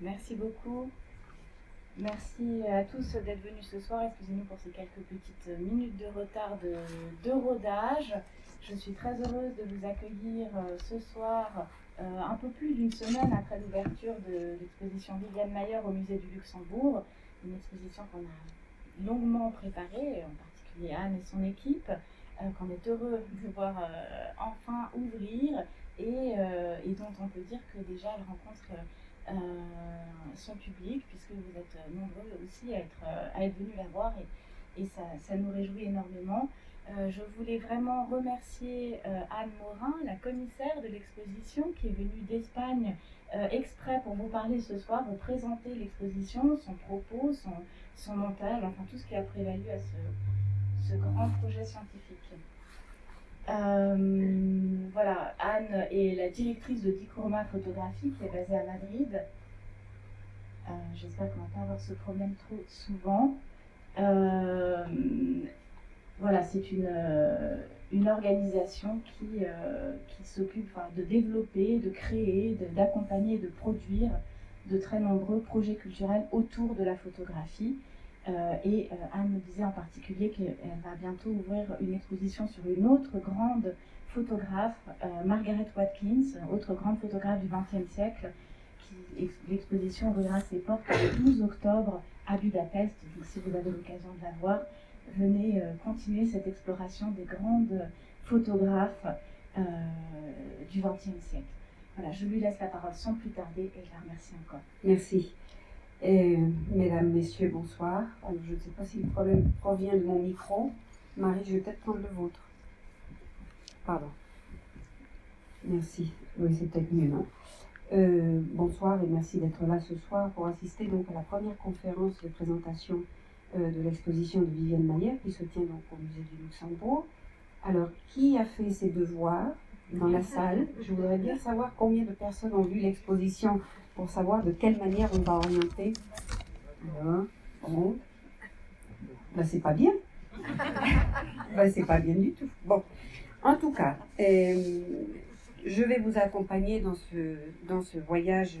Merci beaucoup. Merci à tous d'être venus ce soir. Excusez-nous pour ces quelques petites minutes de retard de, rodage. Je suis très heureuse de vous accueillir euh, ce soir, euh, un peu plus d'une semaine après l'ouverture de l'exposition Viviane Mayer au musée du Luxembourg. Une exposition qu'on a longuement préparée, en particulier Anne et son équipe, euh, qu'on est heureux de voir enfin ouvrir et, et, dont on peut dire que déjà elle rencontre euh, son public, puisque vous êtes nombreux aussi à être, à être venus la voir et, ça, ça, nous réjouit énormément. Euh, je voulais vraiment remercier euh, Anne Morin, la commissaire de l'exposition, qui est venue d'Espagne euh, exprès pour vous parler ce soir, vous présenter l'exposition, son propos, son, son, montage, enfin tout ce qui a prévalu à ce, ce grand projet scientifique. Euh, voilà, Anne est la directrice de Dicorama Photographie qui est basée à Madrid. Euh, J'espère qu'on va pas avoir ce problème trop souvent. Euh, voilà, c'est une, organisation qui, s'occupe de développer, de créer, d'accompagner, de, de produire de très nombreux projets culturels autour de la photographie. Euh, et euh, Anne me disait en particulier qu'elle va bientôt ouvrir une exposition sur une autre grande photographe, euh, Margaret Watkins, autre grande photographe du XXe siècle. L'exposition ouvrira ses portes le 12 octobre à Budapest. Donc si vous avez l'occasion de la voir, venez continuer cette exploration des grandes photographes du XXe siècle. Voilà, je lui laisse la parole sans plus tarder et je la remercie encore. Merci. Mesdames, messieurs, bonsoir. Je ne sais pas si le problème provient de mon micro. Marie, je vais peut-être prendre le vôtre. Pardon. Merci. Oui, c'est peut-être mieux, euh, Bonsoir et merci d'être là ce soir pour assister donc à la première conférence de présentation euh, de l'exposition de Viviane Mayer qui se tient donc au musée du Luxembourg. Alors, qui a fait ses devoirs? Dans la salle Je voudrais bien savoir combien de personnes ont vu l'exposition pour savoir de quelle manière on va orienter. Alors, bon. Ben, c'est pas bien. ben, c'est pas bien du tout. Bon, en tout cas, euh, je vais vous accompagner dans ce, dans ce voyage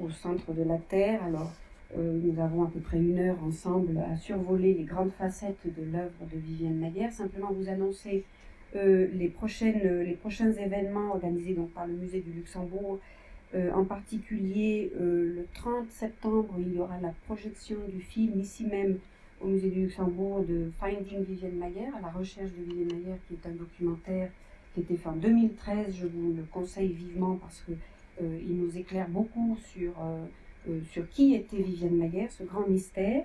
au centre de la Terre. Alors, euh, nous avons à peu près une heure ensemble à survoler les grandes facettes de l'œuvre de Vivienne Naguère. Simplement vous annoncer les, prochaines, les prochains événements organisés donc, par le musée du Luxembourg euh, en particulier, euh, le 30 septembre, il y aura la projection du film ici même au musée du Luxembourg de Finding Vivienne Mayer, à la recherche de Vivienne Mayer, qui est un documentaire qui était fait en 2013. Je vous le conseille vivement parce que euh, il nous éclaire beaucoup sur, sur qui était Vivienne Mayer, ce grand mystère.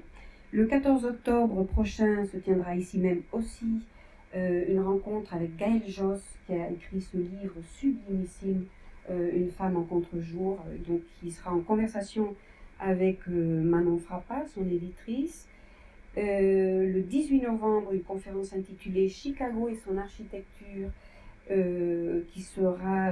Le 14 octobre prochain se tiendra ici même aussi une rencontre avec Gaël Joss, qui a écrit ce livre sublimissime euh, une femme en contre-jour, euh, donc qui sera en conversation avec euh, Manon Frappa, son éditrice. le 18 novembre, une conférence intitulée Chicago et son architecture, qui sera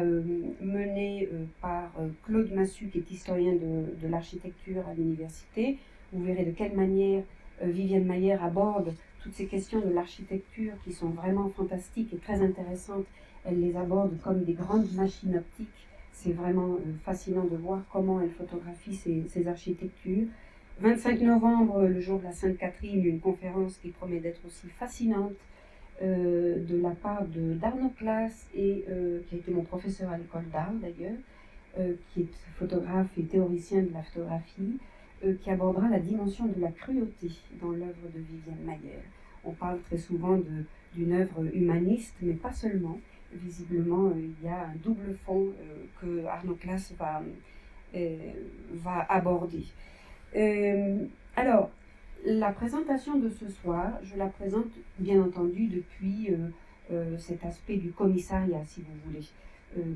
menée par Claude Massu, qui est historien de, de l'architecture à l'université. Vous verrez de quelle manière Viviane Mayer aborde toutes ces questions de l'architecture qui sont vraiment fantastiques et très intéressantes. Elle les aborde comme des grandes machines optiques c'est vraiment euh, fascinant de voir comment elle photographie ces, architectures. 25 novembre, le jour de la Sainte Catherine, une conférence qui promet d'être aussi fascinante euh, de la part de d'Arnaud Classe et euh, qui a été mon professeur à l'école d'art d'ailleurs, qui est photographe et théoricien de la photographie, qui abordera la dimension de la cruauté dans l'œuvre de Viviane Mayer. On parle très souvent d'une œuvre humaniste, mais pas seulement visiblement, euh, il y a un double fond euh, que Arnaud Classe va, euh, aborder. alors, la présentation de ce soir, je la présente bien entendu depuis cet aspect du commissariat, si vous voulez.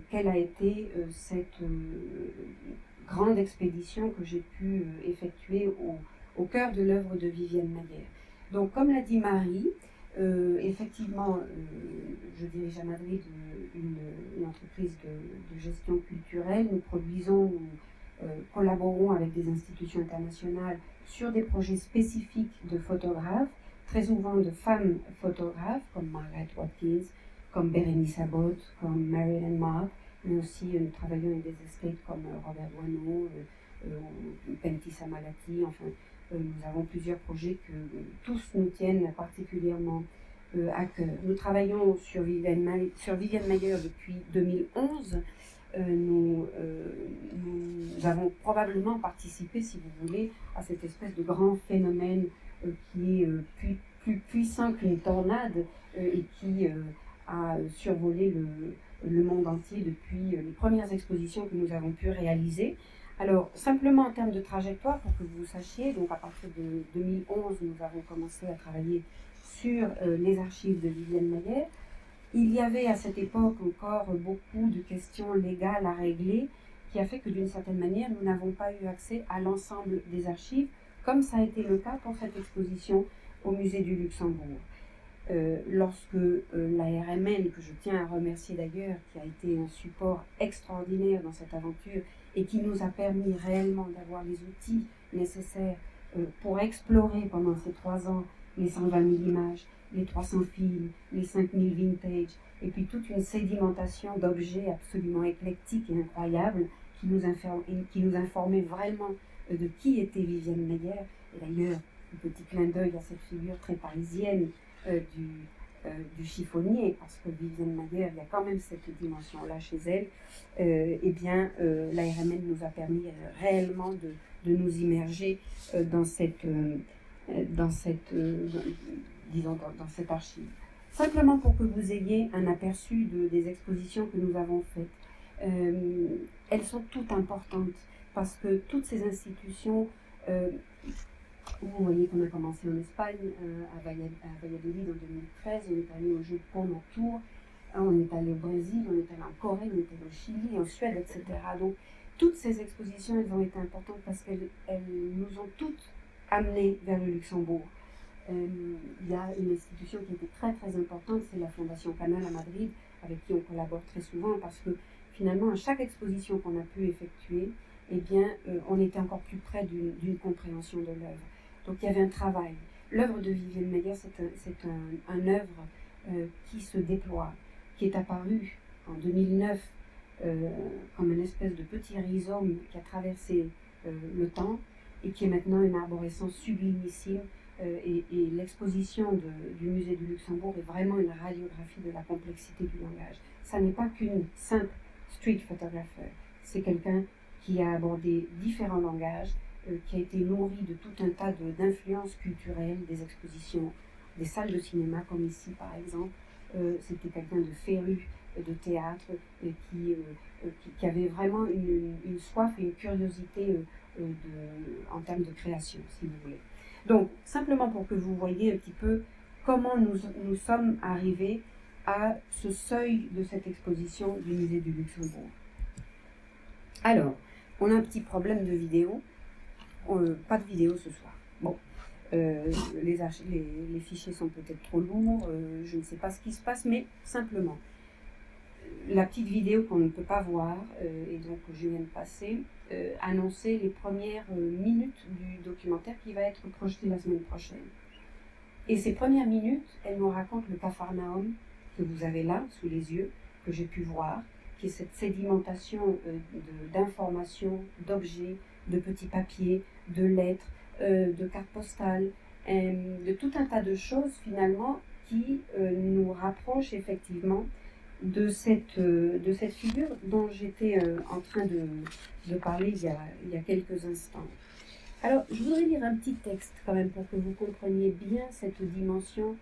quelle a été cette grande expédition que j'ai pu effectuer au, cœur de l'œuvre de Vivienne Mayer? Donc, comme l'a dit Marie, euh, effectivement, euh, je dirige à Madrid une, entreprise de, gestion culturelle. Nous produisons, euh, collaborons avec des institutions internationales sur des projets spécifiques de photographes, très souvent de femmes photographes comme Margaret Watkins, comme Bérénice Abbott, comme Marilyn Mark, mais aussi nous travaillons avec des escapes comme Robert Boineau, Pentis Amalati, enfin, nous avons plusieurs projets que tous nous tiennent particulièrement à cœur. Nous travaillons sur Viviane, Mayer, depuis 2011. nous, avons probablement participé, si vous voulez, à cette espèce de grand phénomène qui est plus, plus puissant qu'une tornade et qui a survolé le, le, monde entier depuis les premières expositions que nous avons pu réaliser. Alors, simplement en termes de trajectoire, pour que vous sachiez, donc à partir de 2011, nous avons commencé à travailler sur euh, les archives de Vivienne Maillet. Il y avait à cette époque encore beaucoup de questions légales à régler, qui a fait que d'une certaine manière, nous n'avons pas eu accès à l'ensemble des archives, comme ça a été le cas pour cette exposition au musée du Luxembourg. Euh, lorsque euh, la RMN, que je tiens à remercier d'ailleurs, qui a été un support extraordinaire dans cette aventure et qui nous a permis réellement d'avoir les outils nécessaires euh, pour explorer pendant ces trois ans les 120 000 images, les 300 films, les 5000 vintage, et puis toute une sédimentation d'objets absolument éclectiques et incroyables qui nous, qui nous informaient vraiment de qui était Vivienne Meyer. Et d'ailleurs, un petit clin d'œil à cette figure très parisienne du, euh, du, chiffonnier, parce que Vivienne Mayer, il y a quand même cette dimension-là chez elle, euh, eh bien, la nous a permis réellement de, nous immerger dans cette, dans cette, disons, dans, cette archive. Simplement pour que vous ayez un aperçu de, des expositions que nous avons faites. elles sont toutes importantes parce que toutes ces institutions vous voyez qu'on a commencé en Espagne, euh, à, Valladolid en 2013, on est allé au Japon en tour, hein, on est allé au Brésil, on est allé en Corée, on est allé au Chili, en Suède, etc. Donc toutes ces expositions, elles ont été importantes parce qu'elles nous ont toutes amenés vers le Luxembourg. Euh, il y a une institution qui était très très importante, c'est la Fondation Canal à Madrid, avec qui on collabore très souvent parce que finalement à chaque exposition qu'on a pu effectuer, eh bien, euh, on était encore plus près d'une compréhension de l'œuvre. Donc il y avait un travail. L'œuvre de Vivienne Meyer, c'est un, un, œuvre euh, qui se déploie, qui est apparu en 2009 euh, comme une espèce de petit rhizome qui a traversé euh, le temps et qui est maintenant une arborescence sublimissime. et, et l'exposition du musée du Luxembourg est vraiment une radiographie de la complexité du langage. Ça n'est pas qu'une simple street photographer, c'est quelqu'un qui a abordé différents langages qui a été nourri de tout un tas d'influences culturelles, des expositions, des salles de cinéma comme ici par exemple. Euh, c'était quelqu'un de féru de théâtre euh, qui, qui, avait vraiment une, soif et une curiosité en termes de création, si vous voulez. Donc, simplement pour que vous voyez un petit peu comment nous, nous sommes arrivés à ce seuil de cette exposition du musée du Luxembourg. Alors, on a un petit problème de vidéo. Euh, pas de vidéo ce soir. Bon, euh, les, les, fichiers sont peut-être trop lourds, euh, je ne sais pas ce qui se passe, mais simplement, la petite vidéo qu'on ne peut pas voir, et donc que je viens de passer, annonçait les premières minutes du documentaire qui va être projeté la semaine prochaine. Et ces premières minutes, elles nous racontent le Capharnaüm que vous avez là, sous les yeux, que j'ai pu voir, qui est cette sédimentation d'informations, d'objets, de petits papiers, de lettres, euh, de cartes postales, euh, de tout un tas de choses finalement qui euh, nous rapprochent effectivement de cette, de cette figure dont j'étais en train de, de parler il y, a, il y, a, quelques instants. Alors, je voudrais lire un petit texte quand même pour que vous compreniez bien cette dimension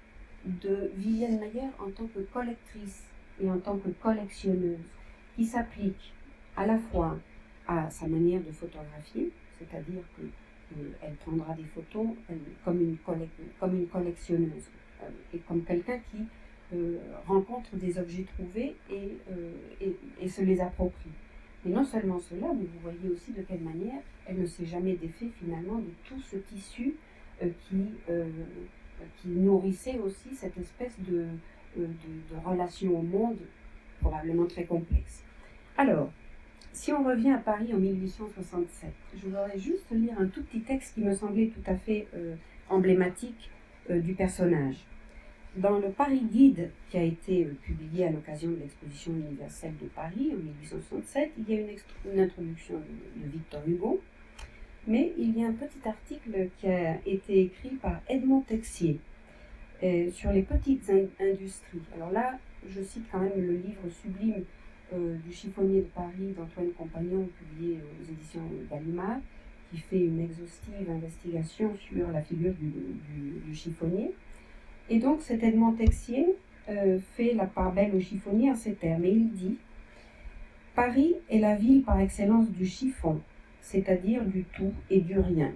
de Vivienne Mayer en tant que collectrice et en tant que collectionneuse, qui s'applique à la fois à sa manière de photographier, c'est-à-dire qu'elle prendra des photos comme, une comme une collectionneuse euh, et comme quelqu'un qui euh, rencontre des objets trouvés euh, et, et, se les approprie. Mais non seulement cela, mais vous voyez aussi de quelle manière elle ne s'est jamais défait finalement de tout ce tissu qui, nourrissait aussi cette espèce de, de relation au monde probablement très complexe. Alors, si on revient à Paris en 1867, je voudrais juste lire un tout petit texte qui me semblait tout à fait euh, emblématique euh, du personnage. Dans le Paris Guide, qui a été euh, publié à l'occasion de l'exposition universelle de Paris en 1867, il y a une, introduction de, Victor Hugo Mais il y a un petit article qui a été écrit par Edmond Texier sur les petites industries. Alors là, je cite quand même le livre sublime euh, du chiffonnier de Paris d'Antoine Compagnon, publié aux éditions Gallimard, qui fait une exhaustive investigation sur la figure du, chiffonnier. Et donc cet Edmond Texier euh, fait la part belle au chiffonnier en ces termes, et il dit Paris est la ville par excellence du chiffon, c'est-à-dire du tout et du rien.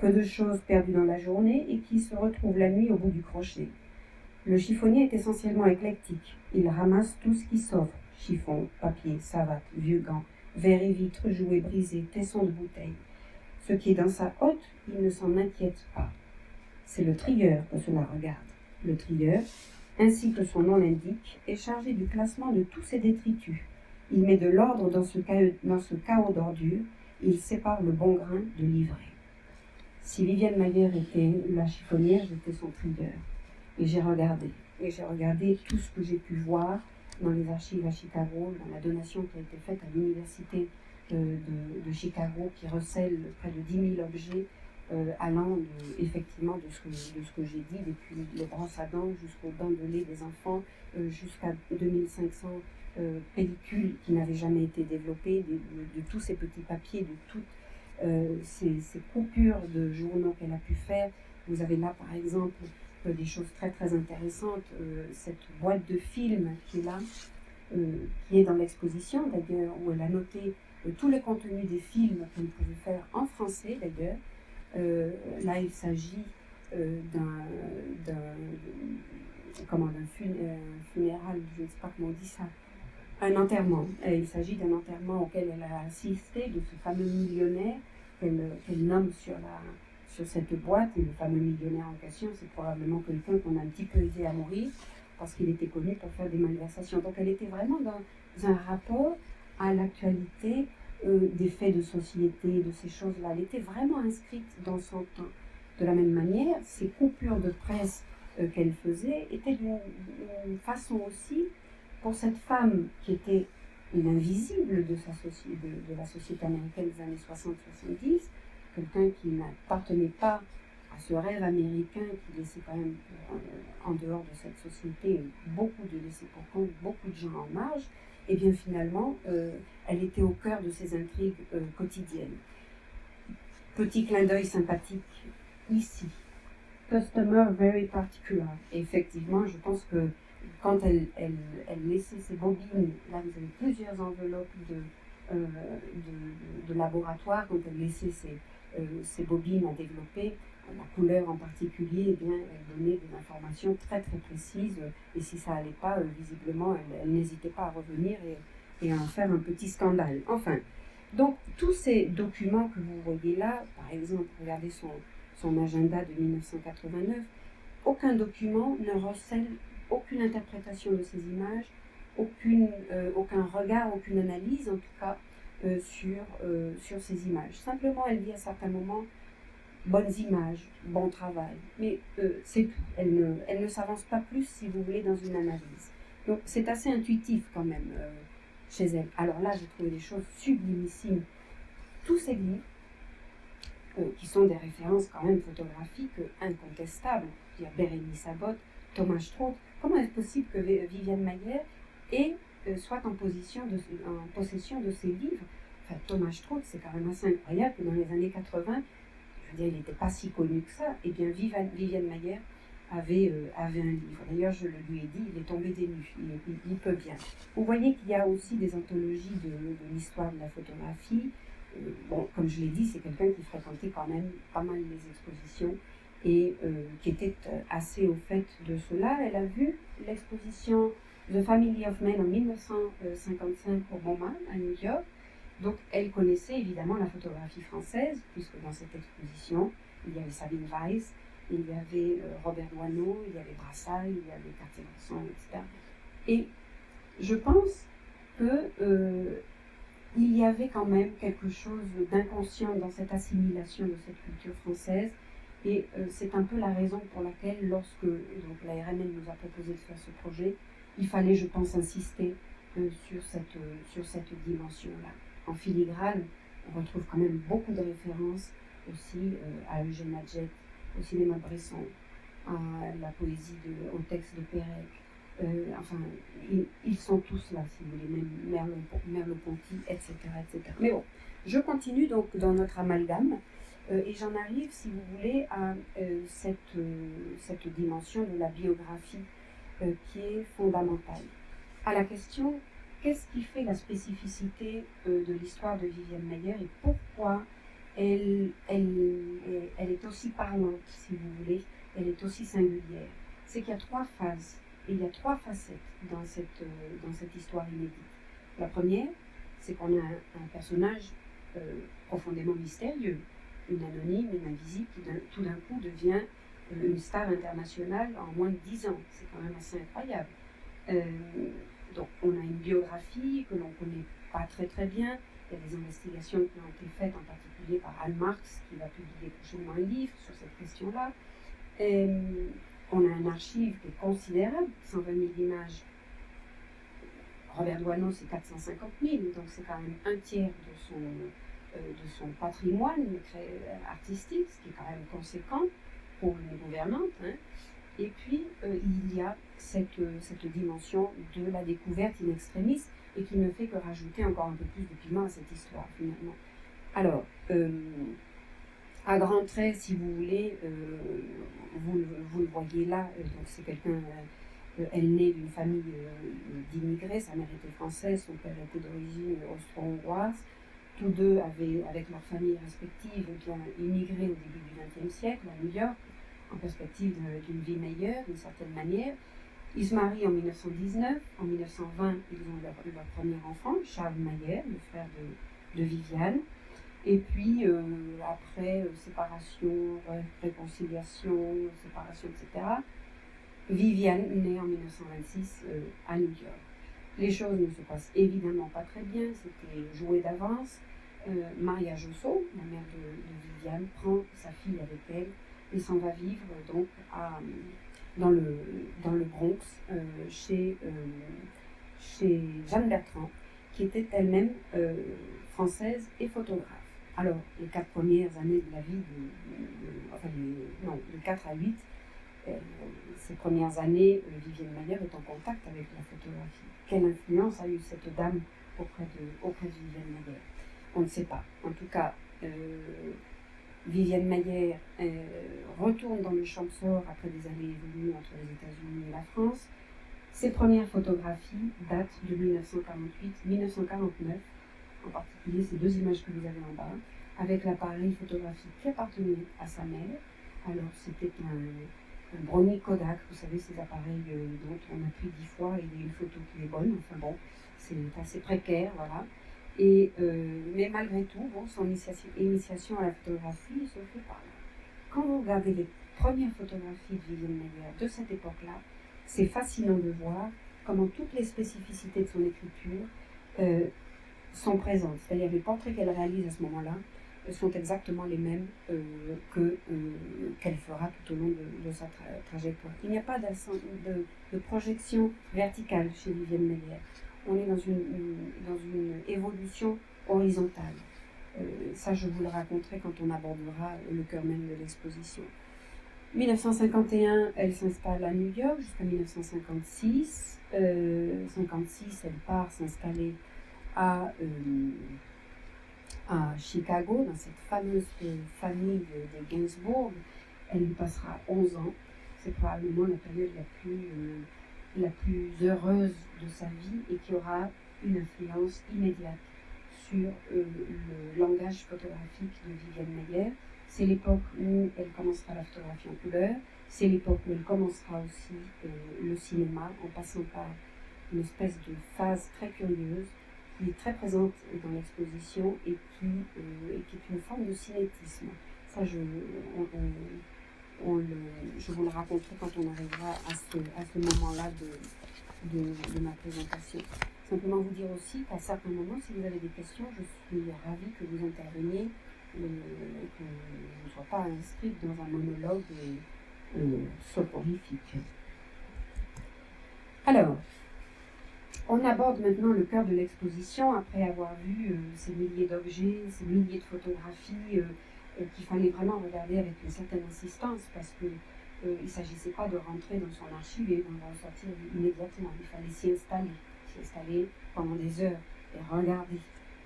Peu de choses perdues dans la journée et qui se retrouvent la nuit au bout du crochet. Le chiffonnier est essentiellement éclectique. Il ramasse tout ce qui s'offre chiffon, papier, savate, vieux gants, verres et vitres, jouets brisés, tessons de bouteilles. Ce qui est dans sa hotte, il ne s'en inquiète pas. C'est le trieur que cela regarde. Le trieur, ainsi que son nom l'indique, est chargé du classement de tous ces détritus il met de l'ordre dans ce, chaos, d'ordures. Il sépare le bon grain de l'ivraie. Si Viviane Maillère était la chiffonnière, j'étais son trieur. Et j'ai regardé. Et j'ai regardé tout ce que j'ai pu voir dans les archives à Chicago, dans la donation qui a été faite à l'université de, Chicago, qui recèle près de 10 000 objets euh, allant effectivement de ce que, j'ai dit, depuis les brosses à dents jusqu'aux dents de lait des enfants, euh, jusqu'à 2500 euh, pellicules qui n'avaient jamais été développées, de, tous ces petits papiers, de toutes euh, ces, coupures de journaux qu'elle a pu faire. Vous avez là, par exemple, euh, des choses très très intéressantes. cette boîte de films qui est là, qui est dans l'exposition d'ailleurs, où elle a noté tous les contenus des films qu'elle pouvait faire en français d'ailleurs. là, il s'agit d'un comment d'un funéral, je ne sais pas comment on dit ça, un enterrement. il s'agit d'un enterrement auquel elle a assisté, de ce fameux millionnaire qu'elle nomme sur, la, sur cette boîte. Et le fameux millionnaire en question, c'est probablement quelqu'un qu'on a un petit peu aidé à mourir parce qu'il était connu pour faire des malversations. Donc elle était vraiment dans un rapport à l'actualité euh, des faits de société, de ces choses-là. Elle était vraiment inscrite dans son temps. De la même manière, ces coupures de presse euh, qu'elle faisait étaient d'une façon aussi pour cette femme qui était l'invisible de, de, la société américaine des années 60-70, quelqu'un qui n'appartenait pas à ce rêve américain qui laissait quand même euh, en dehors de cette société beaucoup de laissés pour compte, beaucoup de gens en marge, et eh bien finalement, euh, elle était au cœur de ces intrigues euh, quotidiennes. Petit clin d'œil sympathique ici. Customer very particular. effectivement, je pense que quand elle, laissait ses bobines, là vous avez plusieurs enveloppes de, de, laboratoire, quand elle laissait ses, euh, bobines à développer, la couleur en particulier, eh bien, elle donnait des informations très très précises, et si ça n'allait pas, euh, visiblement, elle, n'hésitait pas à revenir et, et, à en faire un petit scandale. Enfin, donc tous ces documents que vous voyez là, par exemple, regardez son, son agenda de 1989, aucun document ne recèle aucune interprétation de ces images, aucune, euh, aucun regard, aucune analyse en tout cas euh, sur, euh, sur ces images. Simplement, elle dit à certains moments bonnes images, bon travail, mais c'est tout. Elle ne, elle ne s'avance pas plus, si vous voulez, dans une analyse. Donc c'est assez intuitif quand même chez elle. Alors là, j'ai trouvé des choses sublimissimes. Tous ces livres, qui sont des références quand même photographiques incontestables, il y a Bérénice Abbott, Thomas Strauss, Comment est-ce possible que Viviane Maillère euh, soit en, possession de ces livres Thomas Strauss, c'est quand même assez incroyable que dans les années 80, je veux dire, il n'était pas si connu que ça, et bien Viviane, avait, euh, avait un livre. D'ailleurs, je le lui ai dit, il est tombé des nues, il, peut bien. Vous voyez qu'il y a aussi des anthologies de, l'histoire de la photographie. Euh, bon, comme je l'ai dit, c'est quelqu'un qui fréquentait quand même pas mal les expositions et euh, qui était euh, assez au fait de cela. Elle a vu l'exposition The Family of Men en 1955 au MoMA à New York. Donc elle connaissait évidemment la photographie française, puisque dans cette exposition, il y avait Sabine Weiss, il y avait euh, Robert Doisneau, il y avait Brassailles, il y avait Cartier-Bresson, etc. Et je pense que il y avait quand même quelque chose d'inconscient dans cette assimilation de cette culture française et euh, c'est un peu la raison pour laquelle, lorsque donc, la RNL nous a proposé de faire ce projet, il fallait, je pense, insister euh, sur cette, euh, cette dimension-là. En filigrane, on retrouve quand même beaucoup de références aussi à Eugène Adjet, au cinéma Bresson, à la poésie, de, au texte de Pérec. enfin, ils, sont tous là, si vous voulez, même Merleau-Ponty, etc., etc. Mais bon, je continue donc dans notre amalgame. et j'en arrive, si vous voulez, à cette, cette dimension de la biographie qui est fondamentale. À la question qu'est-ce qui fait la spécificité euh, de l'histoire de Viviane Mayer et pourquoi elle, elle, est aussi parlante, si vous voulez, elle est aussi singulière? C'est qu'il y a trois phases il y a trois facettes dans cette, euh, dans cette histoire inédite. La première, c'est qu'on a un, personnage euh, profondément mystérieux, une anonyme, une invisible, qui tout d'un coup devient une star internationale en moins de dix ans. C'est quand même assez incroyable. Donc on a une biographie que l'on ne connaît pas très très bien. Il y a des investigations qui ont été faites en particulier par Anne Marx, qui va publier prochainement un livre sur cette question-là. on a un archive qui est considérable, 120 000 images. Robert Doisneau, c'est 450 000, donc c'est quand même un tiers de son, euh, de son patrimoine artistique, ce qui est quand même conséquent pour une gouvernante. Hein. Et puis, euh, il y a cette, euh, cette dimension de la découverte in extremis et qui ne fait que rajouter encore un peu plus de piment à cette histoire, finalement. Alors, euh, à grands traits, si vous voulez, vous, vous, le voyez là, donc c'est quelqu'un, elle naît d'une famille d'immigrés, sa mère était française, son père était d'origine austro-hongroise. Tous deux avaient, avec leurs familles respectives, immigré au début du XXe siècle à New York en perspective d'une vie meilleure, d'une certaine manière. Ils se marient en 1919. En 1920, ils ont leur, leur premier enfant, Charles Mayer, le frère de, de Viviane. Et puis, euh, après euh, séparation, réconciliation, séparation, etc., Viviane naît en 1926 euh, à New York. Les choses ne se passent évidemment pas très bien, c'était joué d'avance. Maria Josso, la mère de, de Viviane, prend sa fille avec elle et s'en va vivre donc à, dans, le, dans le Bronx euh, chez, euh, chez Jeanne Bertrand, qui était elle-même euh, française et photographe. Alors, les quatre premières années de la vie, de, enfin, non, de 4 à 8, ces premières années, Vivienne Mayer est en contact avec la photographie. Quelle influence a eu cette dame auprès de, auprès de Vivienne Mayer On ne sait pas. En tout cas, Viviane Mayer euh, retourne dans le Champsor après des années évoluées entre les États-Unis et la France. Ses premières photographies datent de 1948-1949, en particulier ces deux images que vous avez en bas, avec l'appareil photographique qui appartenait à sa mère. Alors c'était un Brownie Kodak, vous savez, ces appareils euh, dont on appuie dix fois et il y a une photo qui est bonne. Enfin bon, c'est assez précaire, voilà. Et, euh, mais malgré tout, bon, son initiation, à la photographie se fait là. Quand vous regardez les premières photographies de Vivienne Meyer de cette époque-là, c'est fascinant de voir comment toutes les spécificités de son écriture euh, sont présentes. C'est-à-dire les portraits qu'elle réalise à ce moment-là sont exactement les mêmes que qu'elle fera tout au long de, sa trajectoire. Il n'y a pas de, de, projection verticale chez Vivienne Meyer on est dans une, dans une évolution horizontale. Euh, ça, je vous le raconterai quand on abordera le cœur même de l'exposition. 1951, elle s'installe à New York jusqu'à 1956. Euh, 56, elle part s'installer à, euh, à Chicago, dans cette fameuse famille des Gainsbourg. Elle y passera 11 ans. C'est probablement la période la plus euh, la plus heureuse de sa vie et qui aura une influence immédiate sur euh, le langage photographique de Viviane Meyer. C'est l'époque où elle commencera la photographie en couleur, c'est l'époque où elle commencera aussi euh, le cinéma en passant par une espèce de phase très curieuse qui est très présente dans l'exposition et qui, euh, est une forme de cinétisme. Ça, je, vous le raconterai quand on arrivera à ce, moment-là de, ma présentation. Simplement vous dire aussi qu'à certains moments, si vous avez des questions, je suis ravie que vous interveniez et que je ne sois pas inscrite dans un monologue euh, soporifique. Alors, on aborde maintenant le cœur de l'exposition après avoir vu euh, ces milliers d'objets, ces milliers de photographies. Euh, qu'il fallait vraiment regarder avec une certaine insistance parce que il ne s'agissait pas de rentrer dans son archive et d'en ressortir immédiatement. Il fallait s'y installer, s'y installer pendant des heures et regarder.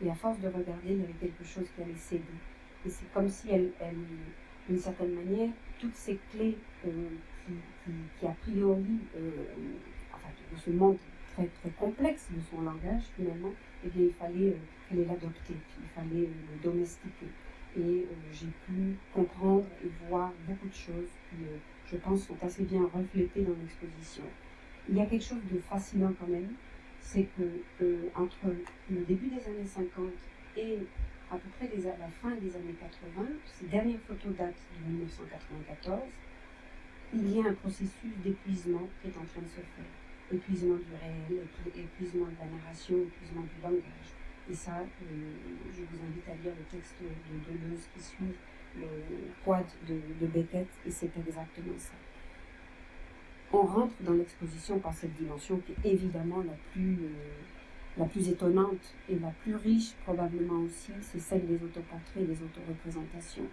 Et à force de regarder, il y avait quelque chose qui allait céder. Et c'est comme si elle, d'une certaine manière, toutes ces clés qui, qui, a priori, enfin, ce monde très, très complexe de son langage, finalement, eh bien, il fallait euh, l'adopter, il fallait le domestiquer. Et euh, j'ai pu comprendre et voir beaucoup de choses qui, euh, je pense, sont assez bien reflétées dans l'exposition. Il y a quelque chose de fascinant quand même, c'est que entre le début des années 50 et à peu près la fin des années 80, ces dernières photos datent de 1994, il y a un processus d'épuisement qui est en train de se faire épuisement du réel, épuisement de la narration, épuisement du langage. Et ça, euh, je vous invite à lire le texte de Deleuze qui suit le quad de, de Beckett, et c'est exactement ça. On rentre dans l'exposition par cette dimension qui est évidemment la plus, euh, la plus étonnante et la plus riche probablement aussi, c'est celle des autoportraits et des autoreprésentations.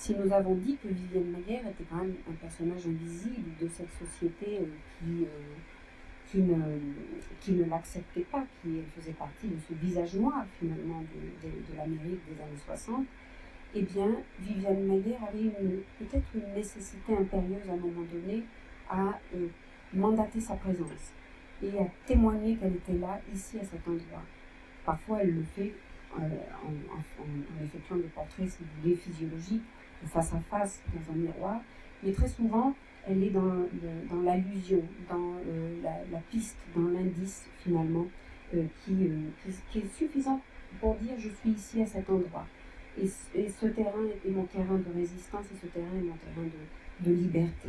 Si nous avons dit que Vivienne Maguire était quand même un personnage invisible de cette société euh, qui, qui ne, qui ne l'acceptait pas, qui faisait partie de ce visage noir finalement de, de, l'Amérique des années 60, eh bien, Viviane Mayer avait peut-être une nécessité impérieuse à un moment donné à euh, mandater sa présence et à témoigner qu'elle était là, ici, à cet endroit. Parfois, elle le fait euh, en, en, effectuant des portraits, si vous voulez, physiologiques, face à face, dans un miroir, mais très souvent, elle est dans, l'allusion, dans euh, la, piste, dans l'indice finalement, euh, qui, euh, qui, est suffisant pour dire je suis ici à cet endroit. Et, ce terrain est mon terrain de résistance et ce terrain est mon terrain de, liberté.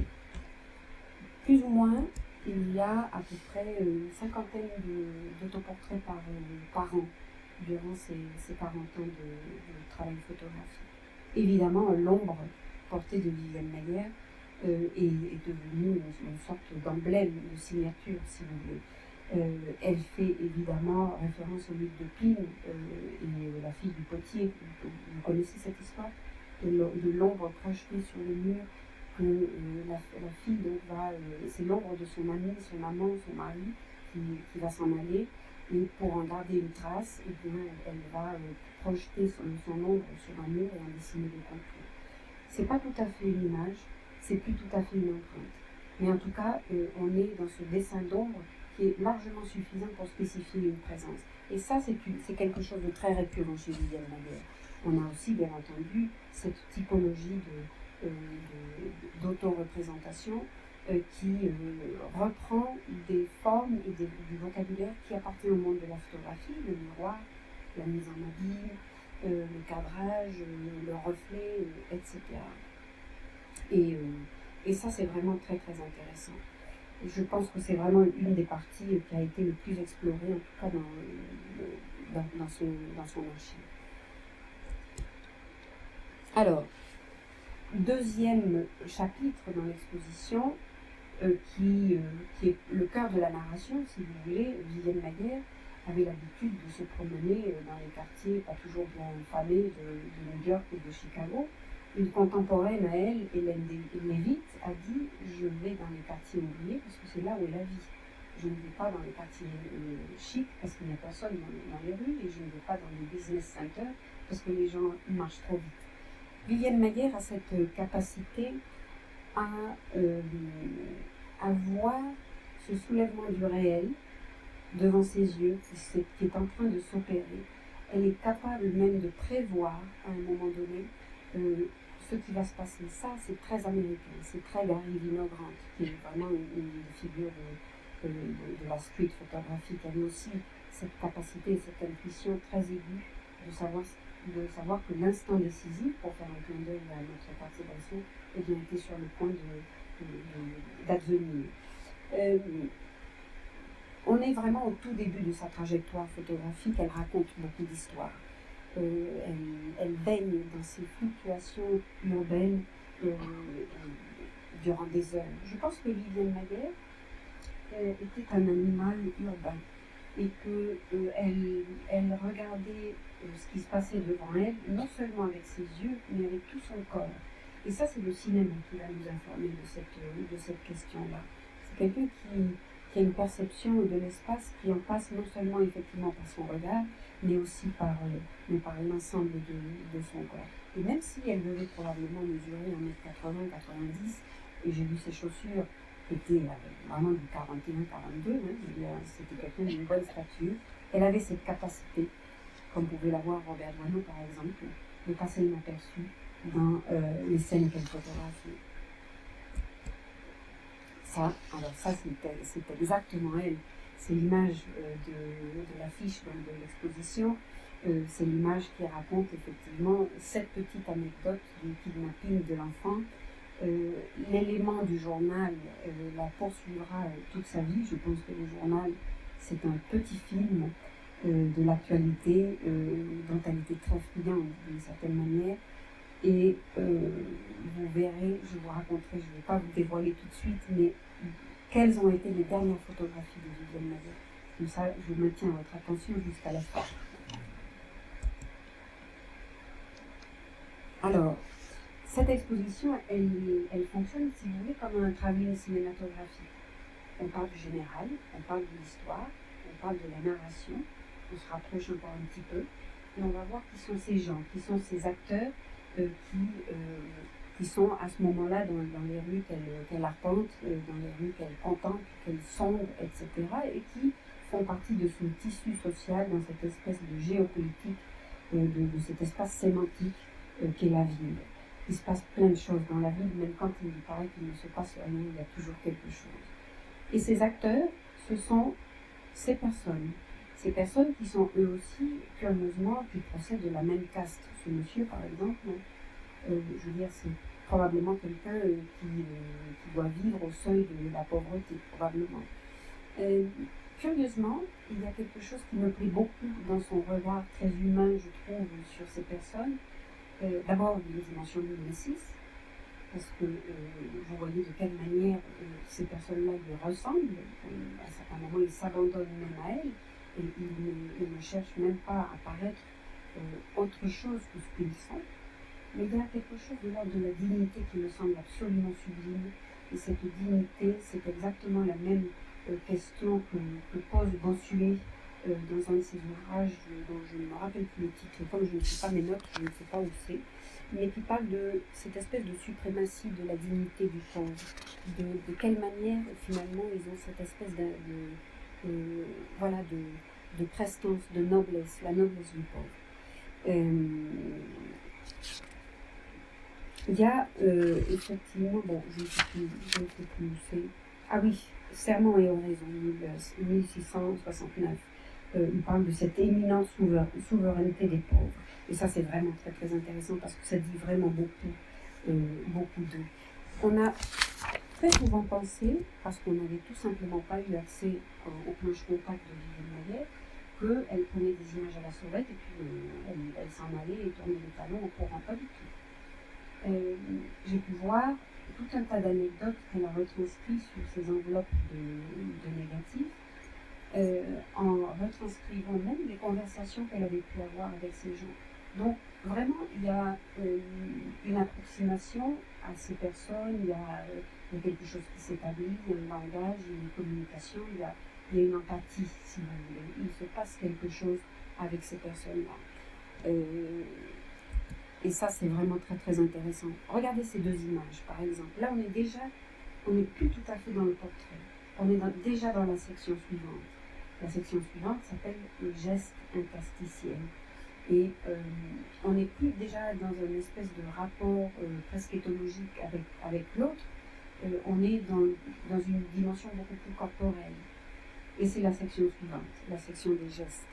Plus ou moins, il y a à peu près une cinquantaine d'autoportraits par, par an durant ces, ces 40 ans de travail photographique. Évidemment, l'ombre portée de Viviane Maillère euh, est, devenue une, sorte d'emblème, de signature, si vous voulez. Euh, elle fait évidemment référence au mythe de Pline euh, et la fille du potier. Vous, connaissez cette histoire de l'ombre projetée sur le mur que la, fille va, c'est l'ombre de son ami, son amant, son mari qui, va s'en aller et pour en garder une trace, eh elle va projeter son, ombre sur un mur et en dessiner des contours. C'est pas tout à fait une image, c'est plus tout à fait une empreinte. Mais en tout cas, euh, on est dans ce dessin d'ombre qui est largement suffisant pour spécifier une présence. Et ça, c'est quelque chose de très récurrent chez Viviane Maguire. On a aussi, bien entendu, cette typologie de, euh, d'auto-représentation euh, qui reprend des formes et du vocabulaire qui appartient au monde de la photographie, le miroir, la mise en abîme, le cadrage, le reflet, etc. Et, euh, et ça, c'est vraiment très, très intéressant. Je pense que c'est vraiment une des parties qui a été le plus explorée, en tout cas dans, dans, son, dans son archive. Alors, deuxième chapitre dans l'exposition, euh, qui, euh, qui, est le cœur de la narration, si vous voulez, Vivienne Maguire avait l'habitude de se promener dans les quartiers pas toujours bien famés de, New York et de Chicago, une contemporaine à elle, Hélène Lévite, a dit Je vais dans les quartiers ouvriers parce que c'est là où est la vie. Je ne vais pas dans les quartiers euh, chics parce qu'il n'y a personne dans, les rues et je ne vais pas dans les business centers parce que les gens marchent trop vite. Vivienne Maguire a cette capacité à, euh, à voir ce soulèvement du réel devant ses yeux qui est en train de s'opérer. Elle est capable même de prévoir à un moment donné euh, ce qui va se passer. Ça, c'est très américain, c'est très Gary Vinogrand, qui est vraiment une, figure de, la street photographique. Elle a aussi cette capacité, cette intuition très aiguë de savoir, de savoir que l'instant décisif, pour faire un clin d'œil à notre participation, eh bien, était sur le point d'advenir. Euh, on est vraiment au tout début de sa trajectoire photographique, elle raconte beaucoup d'histoires elle, elle, baigne dans ces fluctuations urbaines euh, durant des heures. Je pense que Vivienne Maguire était un animal urbain et euh, elle regardait ce qui se passait devant elle, non seulement avec ses yeux, mais avec tout son corps. Et ça, c'est le cinéma qui va nous informer de cette, de cette question-là. C'est quelqu'un qui, qui, a une perception de l'espace qui en passe non seulement effectivement par son regard, mais aussi par, mais par l'ensemble de, de, son corps. Et même si elle devait probablement mesurer 1m80, 90, et j'ai vu ses chaussures étaient vraiment du 41-42, hein, c'était quelqu'un d'une bonne stature, elle avait cette capacité, comme pouvait l'avoir Robert Doisneau par exemple, de passer inaperçue dans euh, les scènes qu'elle photographie. Alors ça c'est exactement elle. C'est l'image euh, de, l'affiche de l'exposition. Euh, c'est l'image qui raconte effectivement cette petite anecdote du kidnapping de l'enfant. L'élément du journal la poursuivra toute sa vie. Je pense que le journal, c'est un petit film de l'actualité dont elle était très friande d'une certaine manière et euh, vous verrez, je vous raconterai, je ne vais pas vous dévoiler tout de suite, mais quelles ont été les dernières photographies de Vivienne Mazet. Comme ça, je maintiens votre attention jusqu'à la fin. Alors, cette exposition, elle, fonctionne, si vous voulez, comme un travail cinématographique. On parle du général, on parle de l'histoire, on parle de la narration, on se rapproche encore un petit peu, et on va voir qui sont ces gens, qui sont ces acteurs qui, euh, qui sont à ce moment-là dans, dans, les rues qu'elle arpente, euh, dans les rues qu'elle contemple, qu'elle sonde, etc., et qui font partie de ce tissu social, dans cette espèce de géopolitique, de, de, cet espace sémantique qu'est la ville. Il se passe plein de choses dans la ville, même quand il paraît qu'il ne se passe rien, il y a toujours quelque chose. Et ces acteurs, ce sont ces personnes ces personnes qui sont eux aussi, curieusement, qui procèdent de la même caste. Ce monsieur, par exemple, euh, je veux dire, c'est probablement quelqu'un euh, qui, euh, qui, doit vivre au seuil de la pauvreté, probablement. curieusement, il y a quelque chose qui me plaît beaucoup dans son regard très humain, je trouve, sur ces personnes. D'abord, il y a une parce que vous voyez de quelle manière ces personnes-là lui ressemblent. à un certain moment, il s'abandonne même à elles et ils, ne cherchent même pas à paraître euh, autre chose que ce qu'ils sont. Mais il y a quelque chose de l'ordre de la dignité qui me semble absolument sublime. Et cette dignité, c'est exactement la même euh, question que, pose Bossuet euh, dans un de ses ouvrages dont je ne me rappelle plus le titre. Comme je ne sais pas mes notes, je ne sais pas où c'est. Mais qui parle de cette espèce de suprématie de la dignité du pauvre. De, de quelle manière, finalement, ils ont cette espèce de euh, voilà, de, de, prestance, de noblesse, la noblesse du pauvre. Euh, il y a euh, effectivement, bon, je ne sais plus, je ne plus, c'est. Ah oui, Serment et oraison, 1669. il parle de cette éminente souveraineté des pauvres. Et ça, c'est vraiment très très intéressant parce que ça dit vraiment beaucoup, beaucoup d'eux. On a très souvent pensé, parce qu'on n'avait tout simplement pas eu accès euh, au planche contact de Vivienne Maillet, qu'elle prenait des images à la sauvette et puis euh, elle, s'en allait et tournait les talons au courant, pas du tout. Euh, j'ai pu voir tout un tas d'anecdotes qu'elle a retranscrites sur ces enveloppes de, négatifs, en retranscrivant même les conversations qu'elle avait pu avoir avec ces gens. Donc, vraiment, il y a une approximation à ces personnes, il y a il y a quelque chose qui s'établit, il y a un langage, il y a une communication, il y a, il y a une empathie, si vous voulez. Il se passe quelque chose avec ces personnes-là. Euh, et ça, c'est vraiment très très intéressant. Regardez ces deux images, par exemple. Là, on est déjà, on n'est plus tout à fait dans le portrait. On est déjà dans la section suivante. La section suivante s'appelle le geste interstitiel. Et euh, on n'est plus déjà dans une espèce de rapport euh, presque éthologique avec, avec l'autre, euh, on est dans, une dimension beaucoup plus corporelle. Et c'est la section suivante, la section des gestes.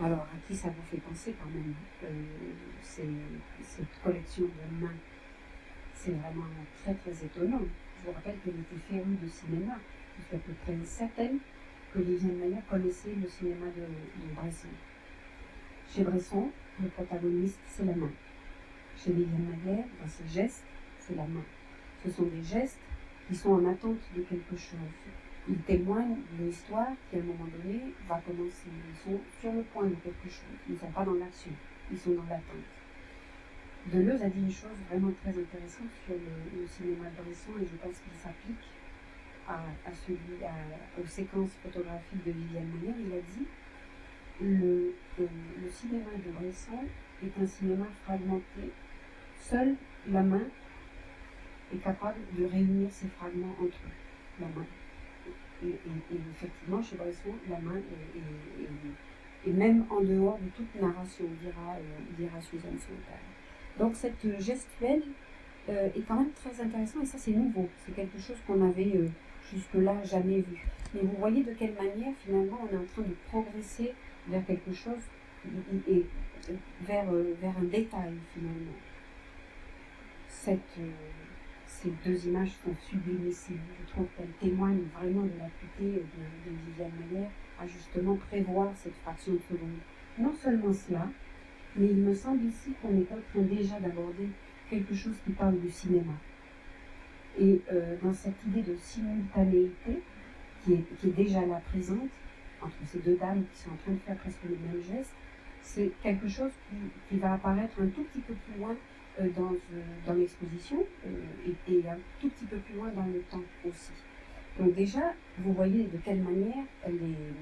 Alors, à qui ça vous fait penser quand même euh, cette collection de mains C'est vraiment très très étonnant. Je vous rappelle qu'elle était férue de cinéma. Il fait à peu près certaine que Viviane Maillard connaissait le cinéma de Bresson. Chez Bresson, le protagoniste, c'est la main. Chez Viviane Maguire, dans ces gestes, c'est la main. Ce sont des gestes qui sont en attente de quelque chose. ils témoignent d'une histoire qui, à un moment donné, va commencer. Ils sont sur le point de quelque chose. Ils ne sont pas dans l'action, ils sont dans l'attente. Deleuze a dit une chose vraiment très intéressante sur le, cinéma de Bresson et je pense qu'il s'applique à, celui, aux séquences photographiques de Viviane Meyer. Il a dit le, euh, le cinéma est un cinéma fragmenté. Seule la main est capable de réunir ces fragments entre eux. La main. Et, effectivement, chez Bresson, la main est, même en dehors de toute narration, dira, euh, dira Suzanne Sontag. Donc cette gestuelle euh, est quand même très intéressant et ça c'est nouveau. C'est quelque chose qu'on avait euh, jusque-là jamais vu. Mais vous voyez de quelle manière finalement on est en train de progresser vers quelque chose et, vers, vers un détail finalement. Cette, ces deux images sont sublimissimes. Je trouve qu'elles témoignent vraiment de l'acuité de, de Viviane Mayer à justement prévoir cette fraction de seconde. Non seulement cela, mais il me semble ici qu'on est en train déjà d'aborder quelque chose qui parle du cinéma. Et euh, dans cette idée de simultanéité, qui est, déjà là présente, entre ces deux dames qui sont en train de faire presque le même geste, c'est quelque chose qui, va apparaître un tout petit peu plus loin euh, dans, euh, dans l'exposition et, et, un tout petit peu plus loin dans le temps aussi. Donc déjà, vous voyez de quelle manière elle est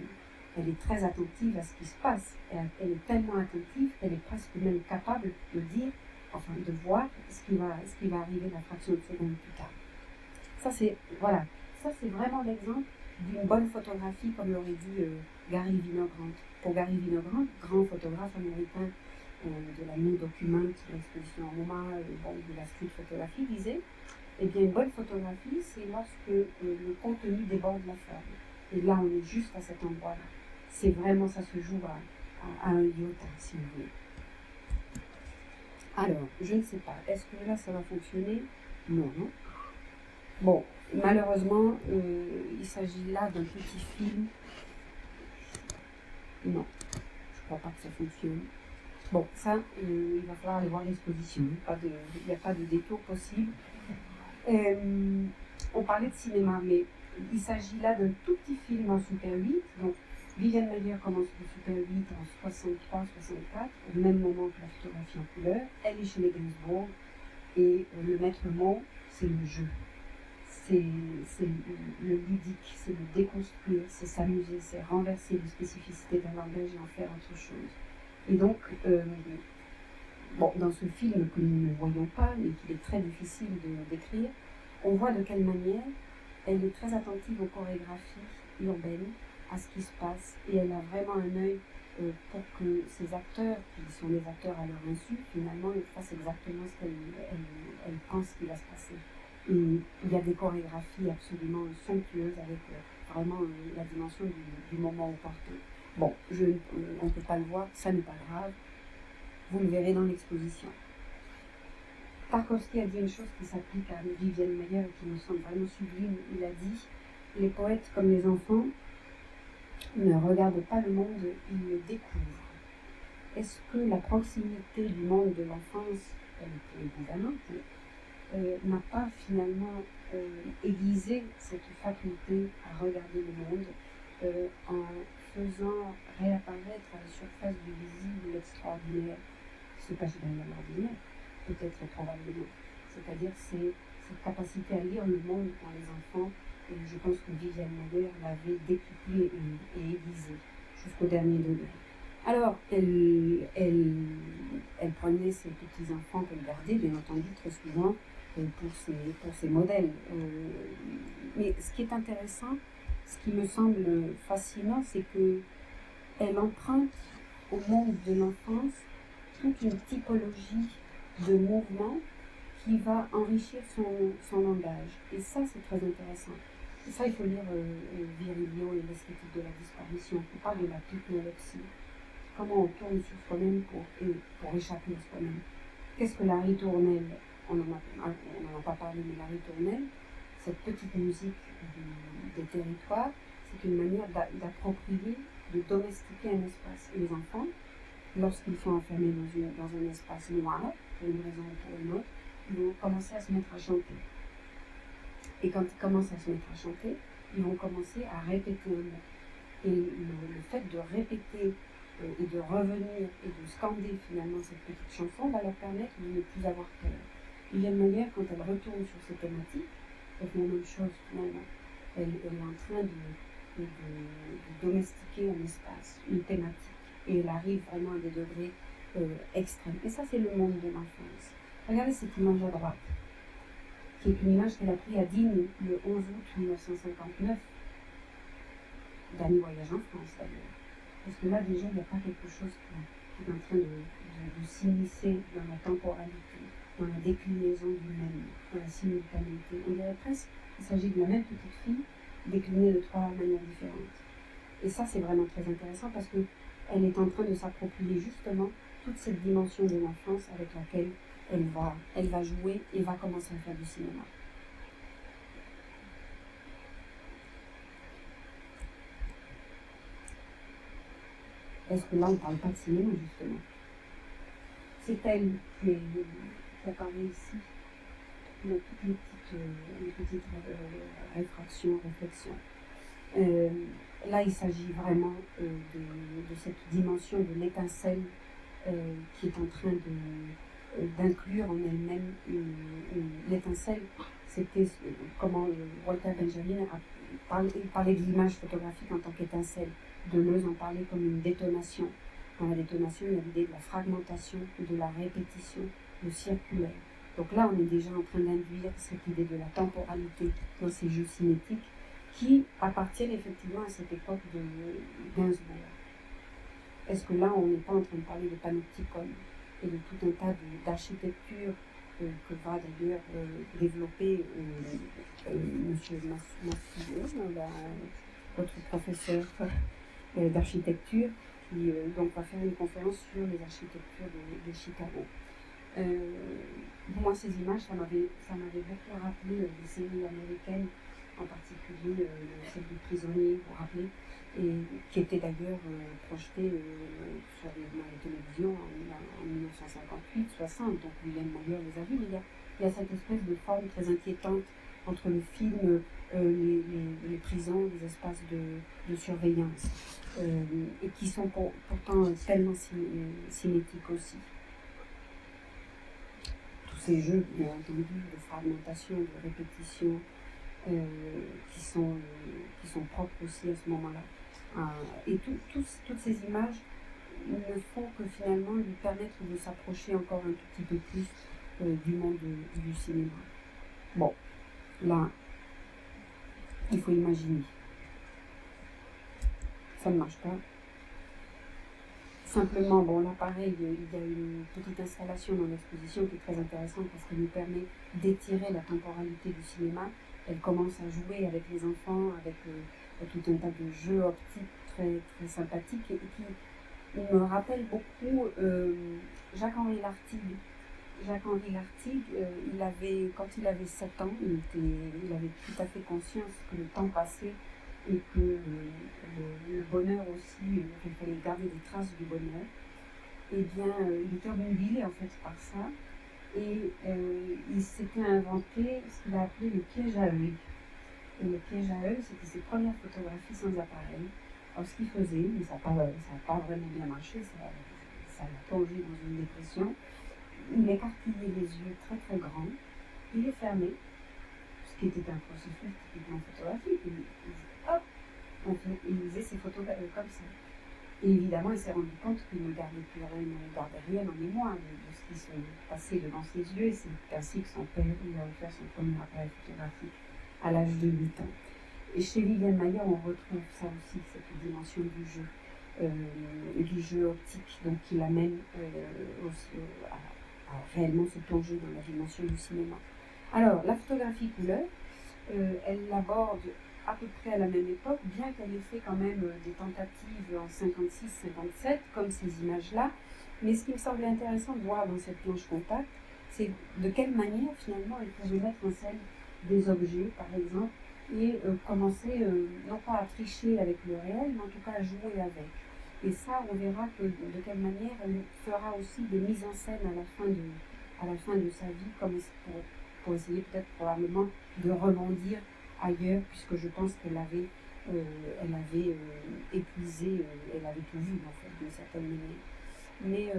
elle est très attentive à ce qui se passe. Elle, est tellement attentive qu'elle est presque même capable de dire, enfin de voir ce qui va, ce qui va arriver la fraction de seconde plus tard. Ça c'est, voilà, ça c'est vraiment l'exemple d'une bonne photographie, comme l'aurait dit euh, Gary Vinogrand. Pour Gary Vinogrand, grand photographe américain euh, de la New Document, l'exposition en MoMA, euh, de la street photographie, disait, eh bien une bonne photographie, c'est lorsque le contenu déborde la forme. Et là, on est juste à cet endroit-là c'est vraiment, ça se joue à, un iota, si vous voulez. Alors, je ne sais pas, est-ce que là ça va fonctionner? Non, non. Bon, malheureusement, euh, il s'agit là d'un petit film. Non, je ne crois pas que ça fonctionne. Bon, ça, euh, il va falloir aller voir l'exposition. Il n'y a pas de détour possible. Euh, on parlait de cinéma, mais il s'agit là d'un tout petit film en Super 8, donc Viviane Mayer commence le Super 8 en 63-64, au même moment que la photographie en couleur. Elle est chez les Gainsbourg et euh, le maître mot, c'est le jeu. C'est le ludique, c'est le déconstruire, c'est s'amuser, c'est renverser les spécificités d'un langage et en faire autre chose. Et donc, euh, bon, dans ce film que nous ne voyons pas, mais qu'il est très difficile de décrire, on voit de quelle manière elle est très attentive aux chorégraphies urbaines à ce qui se passe et elle a vraiment un œil euh, pour que ces acteurs, qui sont des acteurs à leur insu, finalement, ils fassent exactement ce qu'elle elle, pense qu'il va se passer. Et il y a des chorégraphies absolument somptueuses avec euh, vraiment la dimension du, moment opportun. Bon, je, on ne peut pas le voir, ça n'est pas grave. Vous le verrez dans l'exposition. Tarkovsky a dit une chose qui s'applique à Vivienne Meyer et qui me semble vraiment sublime. Il a dit Les poètes, comme les enfants, ne regarde pas le monde, il le découvre. Est-ce que la proximité du monde de l'enfance, évidemment, euh, n'a pas finalement euh, aiguisé cette faculté à regarder le monde euh, en faisant réapparaître à la surface du visible l'extraordinaire, se cache derrière l'ordinaire, peut-être probablement. C'est-à-dire c'est cette capacité à lire le monde dans les enfants et je pense que Viviane Mayer l'avait décuplé et, aiguisé jusqu'au dernier degré. Alors, elle, elle, elle prenait ses petits-enfants qu'elle gardait, bien entendu, très souvent, euh, pour ses, pour ses modèles. Euh, mais ce qui est intéressant, ce qui me semble fascinant, c'est que elle emprunte au monde de l'enfance toute une typologie de mouvements qui va enrichir son, son langage. Et ça, c'est très intéressant. Ça, il faut lire euh, euh, Virilio et l'esthétique de la disparition. On parle de la technologie. Comment on tourne sur soi-même pour, pour échapper à soi-même. Qu'est-ce que la ritournelle On n'en a, pas parlé, mais la ritournelle, cette petite musique des territoires, c'est une manière d'approprier, de domestiquer un espace. Les enfants, lorsqu'ils sont enfermés dans, dans un espace noir, pour une raison ou pour une autre, ils vont commencer à se mettre à chanter. Et quand ils commencent à se mettre à chanter, ils vont commencer à répéter. Et le, fait de répéter euh, et de revenir et de scander finalement cette petite chanson va leur permettre de ne plus avoir peur. Viviane manière, quand elle retourne sur ces thématiques, elle fait la même chose finalement. Elle, est en train de, domestiquer un espace, une thématique. Et elle arrive vraiment à des degrés euh, extrêmes. Et ça, c'est le monde de l'enfance. Regardez cette image à droite, qui est une image qu'elle a prise à Digne le 11 août 1959. Dernier voyage en France d'ailleurs. Parce que là, déjà, il n'y a pas quelque chose qui, est en train de, de s'immiscer dans la temporalité dans la déclinaison du même, dans la simultanéité. On dirait presque qu'il s'agit de la même petite fille déclinée de trois manières différentes. Et ça, c'est vraiment très intéressant parce qu'elle est en train de s'approprier justement toute cette dimension de l'enfance avec laquelle elle va, elle va jouer et va commencer à faire du cinéma. Est-ce que là, on ne parle pas de cinéma, justement C'est elle qui est apparaît ici toutes euh, les petites euh, réflexions. Euh, là, il s'agit vraiment de, de, cette dimension de l'étincelle qui est en train d'inclure en elle-même l'étincelle. C'était comment Walter Benjamin a parlé, parlait de l'image photographique en tant qu'étincelle. Deleuze en parlait comme une détonation. Dans la détonation, il y a l'idée de la fragmentation, de la répétition, le circulaire. Donc là, on est déjà en train d'induire cette idée de la temporalité dans ces jeux cinétiques qui appartiennent effectivement à cette époque de Gainsbourg. Est-ce que là, on n'est pas en train de parler de panopticon et de tout un tas d'architecture euh, que va d'ailleurs euh, développer euh, M. Massillon, votre professeur d'architecture, qui va faire une conférence sur les architectures de Chicago. Euh, moi, ces images, ça m'avait, beaucoup rappelé euh, des séries américaines, en particulier euh, celle du prisonnier, vous vous rappelez, et qui était d'ailleurs projetée sur les, télévisions en, 1958-60. Donc, William Mayer les a vus, mais il y a, cette espèce de forme très inquiétante entre le film, les, les, prisons, les espaces de, de surveillance, et qui sont pourtant tellement cinétiques aussi ces jeux, bien entendu, de fragmentation, de répétition, euh, qui, sont, euh, qui sont propres aussi à ce moment-là. Euh, et toutes ces images ne font que finalement lui permettre de s'approcher encore un tout petit peu plus du monde du cinéma. Bon, là, il faut imaginer. Ça ne marche pas. Simplement, bon, là, pareil, il y a une petite installation dans l'exposition qui est très intéressante parce qu'elle nous permet d'étirer la temporalité du cinéma. Elle commence à jouer avec les enfants, avec euh, tout un tas de jeux optiques très, très sympathiques et qui me rappelle beaucoup euh, Jacques-Henri Lartigue. Jacques-Henri Lartigue, euh, il avait, quand il avait 7 ans, il, était, il avait tout à fait conscience que le temps passait et que le, bonheur aussi, euh, il fallait garder des traces du bonheur, eh bien, euh, il était obnubilé en fait par ça, et euh, il s'était inventé ce qu'il a appelé le piège à œil. Et le piège à œil, c'était ses premières photographies sans appareil. Alors, ce qu'il faisait, mais ça n'a pas, vraiment bien marché, ça, l'a plongé dans une dépression. Il écarquillait les yeux très très grands, il les fermait, ce qui était un processus typiquement photographique il faisait ses photos euh, comme ça. Et évidemment, il s'est rendu compte qu'il ne gardait plus rien, ne gardait rien en mémoire de, ce qui se passait devant ses yeux. Et c'est ainsi que son père lui a offert son premier appareil photographique à l'âge de 8 ans. Et chez Viviane Mayer, on retrouve ça aussi, cette dimension du jeu, euh, du jeu optique, donc qui l'amène euh, aussi à, réellement se plonger dans la dimension du cinéma. Alors, la photographie couleur, elle l'aborde à peu près à la même époque, bien qu'elle ait fait quand même euh, des tentatives en 56-57, comme ces images-là. Mais ce qui me semblait intéressant de voir dans cette planche contact, c'est de quelle manière finalement elle pouvait mettre en scène des objets, par exemple, et euh, commencer euh, non pas à tricher avec le réel, mais en tout cas à jouer avec. Et ça, on verra de quelle manière elle fera aussi des mises en scène à la fin de, à la fin de sa vie, comme pour, pour essayer peut-être probablement de rebondir ailleurs, puisque je pense qu'elle avait, elle avait épuisé, elle avait tout vu en fait, d'une certaine manière. Mais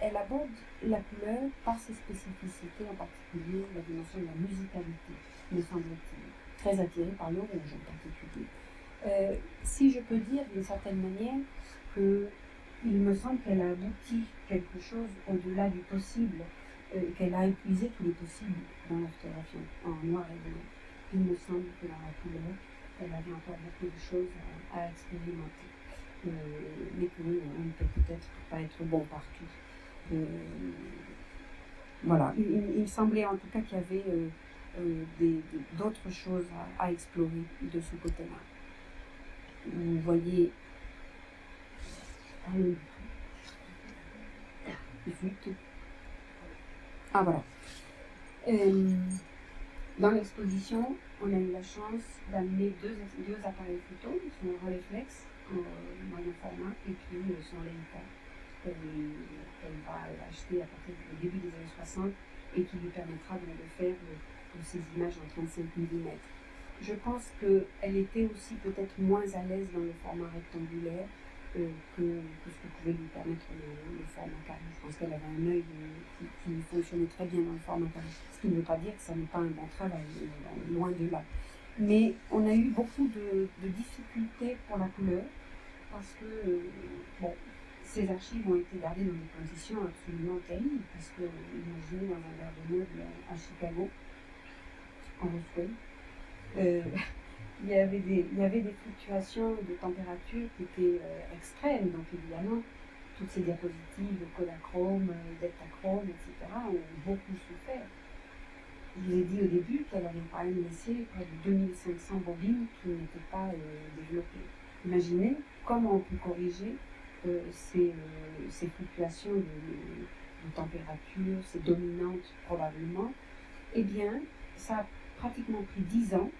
elle aborde la couleur par ses spécificités, en particulier la dimension de la musicalité, me semble-t-il, très attirée par le rouge en particulier. si je peux dire d'une certaine manière que il me semble qu'elle a abouti quelque chose au-delà du possible, euh, qu'elle a épuisé tous les possibles dans la photographie en noir et blanc. Il me semble que la couleur, elle avait encore beaucoup de choses à, expérimenter, euh, mais qu'on ne peut peut-être pas être bon partout. Euh, voilà, il, me semblait en tout cas qu'il y avait d'autres choses à, à, explorer de ce côté-là. Vous voyez ah voilà. Euh, dans l'exposition, on a eu la chance d'amener deux, appareils photo, son Rolleiflex en moyen format et puis euh, son Leica qu'elle va acheter à partir du début des années 60 et qui lui permettra de faire de, ces images en 35 mm. Je pense qu'elle était aussi peut-être moins à l'aise dans le format rectangulaire que, ce que pouvait lui permettre le, format carré. Je pense qu'elle avait un œil euh, qui, fonctionnait très bien dans le format carré. Ce qui ne veut pas dire que ça n'est pas un bon travail, euh, loin de là. Mais on a eu beaucoup de, difficultés pour la couleur parce que euh, bon, ces archives ont été gardées dans des conditions absolument terribles. Parce que, imaginez dans un verre de meuble à Chicago, en Roswell, il y avait des, il y avait des fluctuations de température qui étaient euh, extrêmes. Donc évidemment, toutes ces diapositives Kodachrome, euh, Deltachrome, etc. ont beaucoup souffert. Je vous ai dit au début qu'elle avait quand même laissé près de 2500 bobines qui n'étaient pas euh, développées. Imaginez comment on peut corriger ces, ces, fluctuations de, de, température, ces dominantes probablement. Eh bien, ça a pratiquement pris 10 ans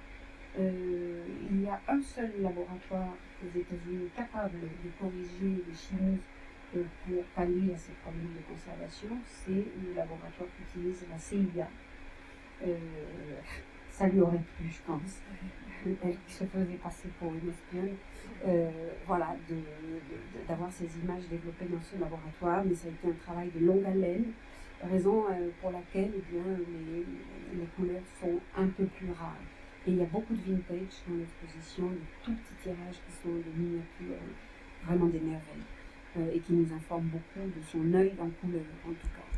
euh, il y a un seul laboratoire aux États-Unis capable de corriger les chimies euh, pour pallier à ces problèmes de conservation, c'est le laboratoire qu'utilise la CIA. Euh, ça lui aurait plu, je pense, elle qui se faisait passer pour une espionne, voilà, d'avoir ces images développées dans ce laboratoire, mais ça a été un travail de longue haleine, raison pour laquelle eh les couleurs sont un peu plus rares. Et il y a beaucoup de vintage dans l'exposition, de tout petits tirages qui sont des miniatures, euh, vraiment des merveilles, euh, et qui nous informent beaucoup de son œil en couleur, en tout cas.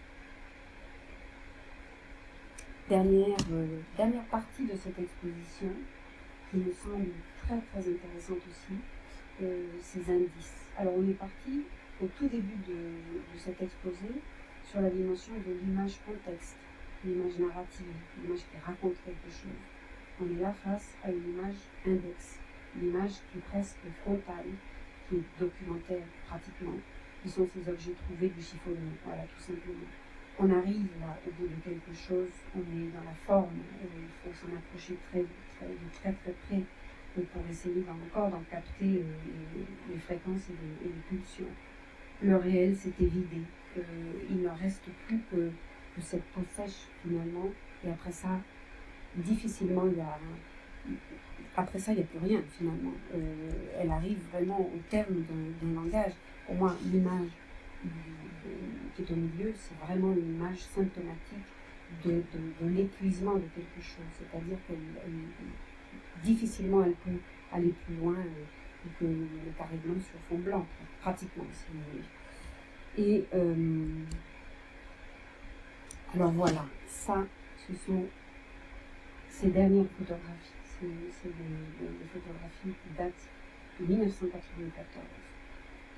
Dernière, euh, dernière partie de cette exposition, qui me semble très très intéressante aussi, ces indices. Alors on est parti au tout début de, de cet exposé sur la dimension de l'image contexte, l'image narrative, l'image qui raconte quelque chose on est là face à une image index, une image presque frontale, qui est documentaire pratiquement, qui sont ces objets trouvés du chiffonnier, voilà tout simplement. On arrive là au bout de quelque chose, on est dans la forme, il faut s'en approcher très, très, de très très près pour essayer encore d'en capter euh, les, fréquences et les, pulsions. Le réel s'est évidé, euh, il ne reste plus que cette peau sèche finalement, et après ça, difficilement il y a. Après ça, il n'y a plus rien finalement. Euh, elle arrive vraiment au terme d'un langage. Pour moi, l'image qui est au milieu, c'est vraiment une image symptomatique de, l'épuisement de quelque chose. C'est-à-dire qu'elle difficilement elle peut aller plus loin euh, que le carré blanc sur fond blanc, pratiquement. Et euh, alors voilà, ça, ce sont ces dernières photographies, c'est des, photographies qui datent de 1994.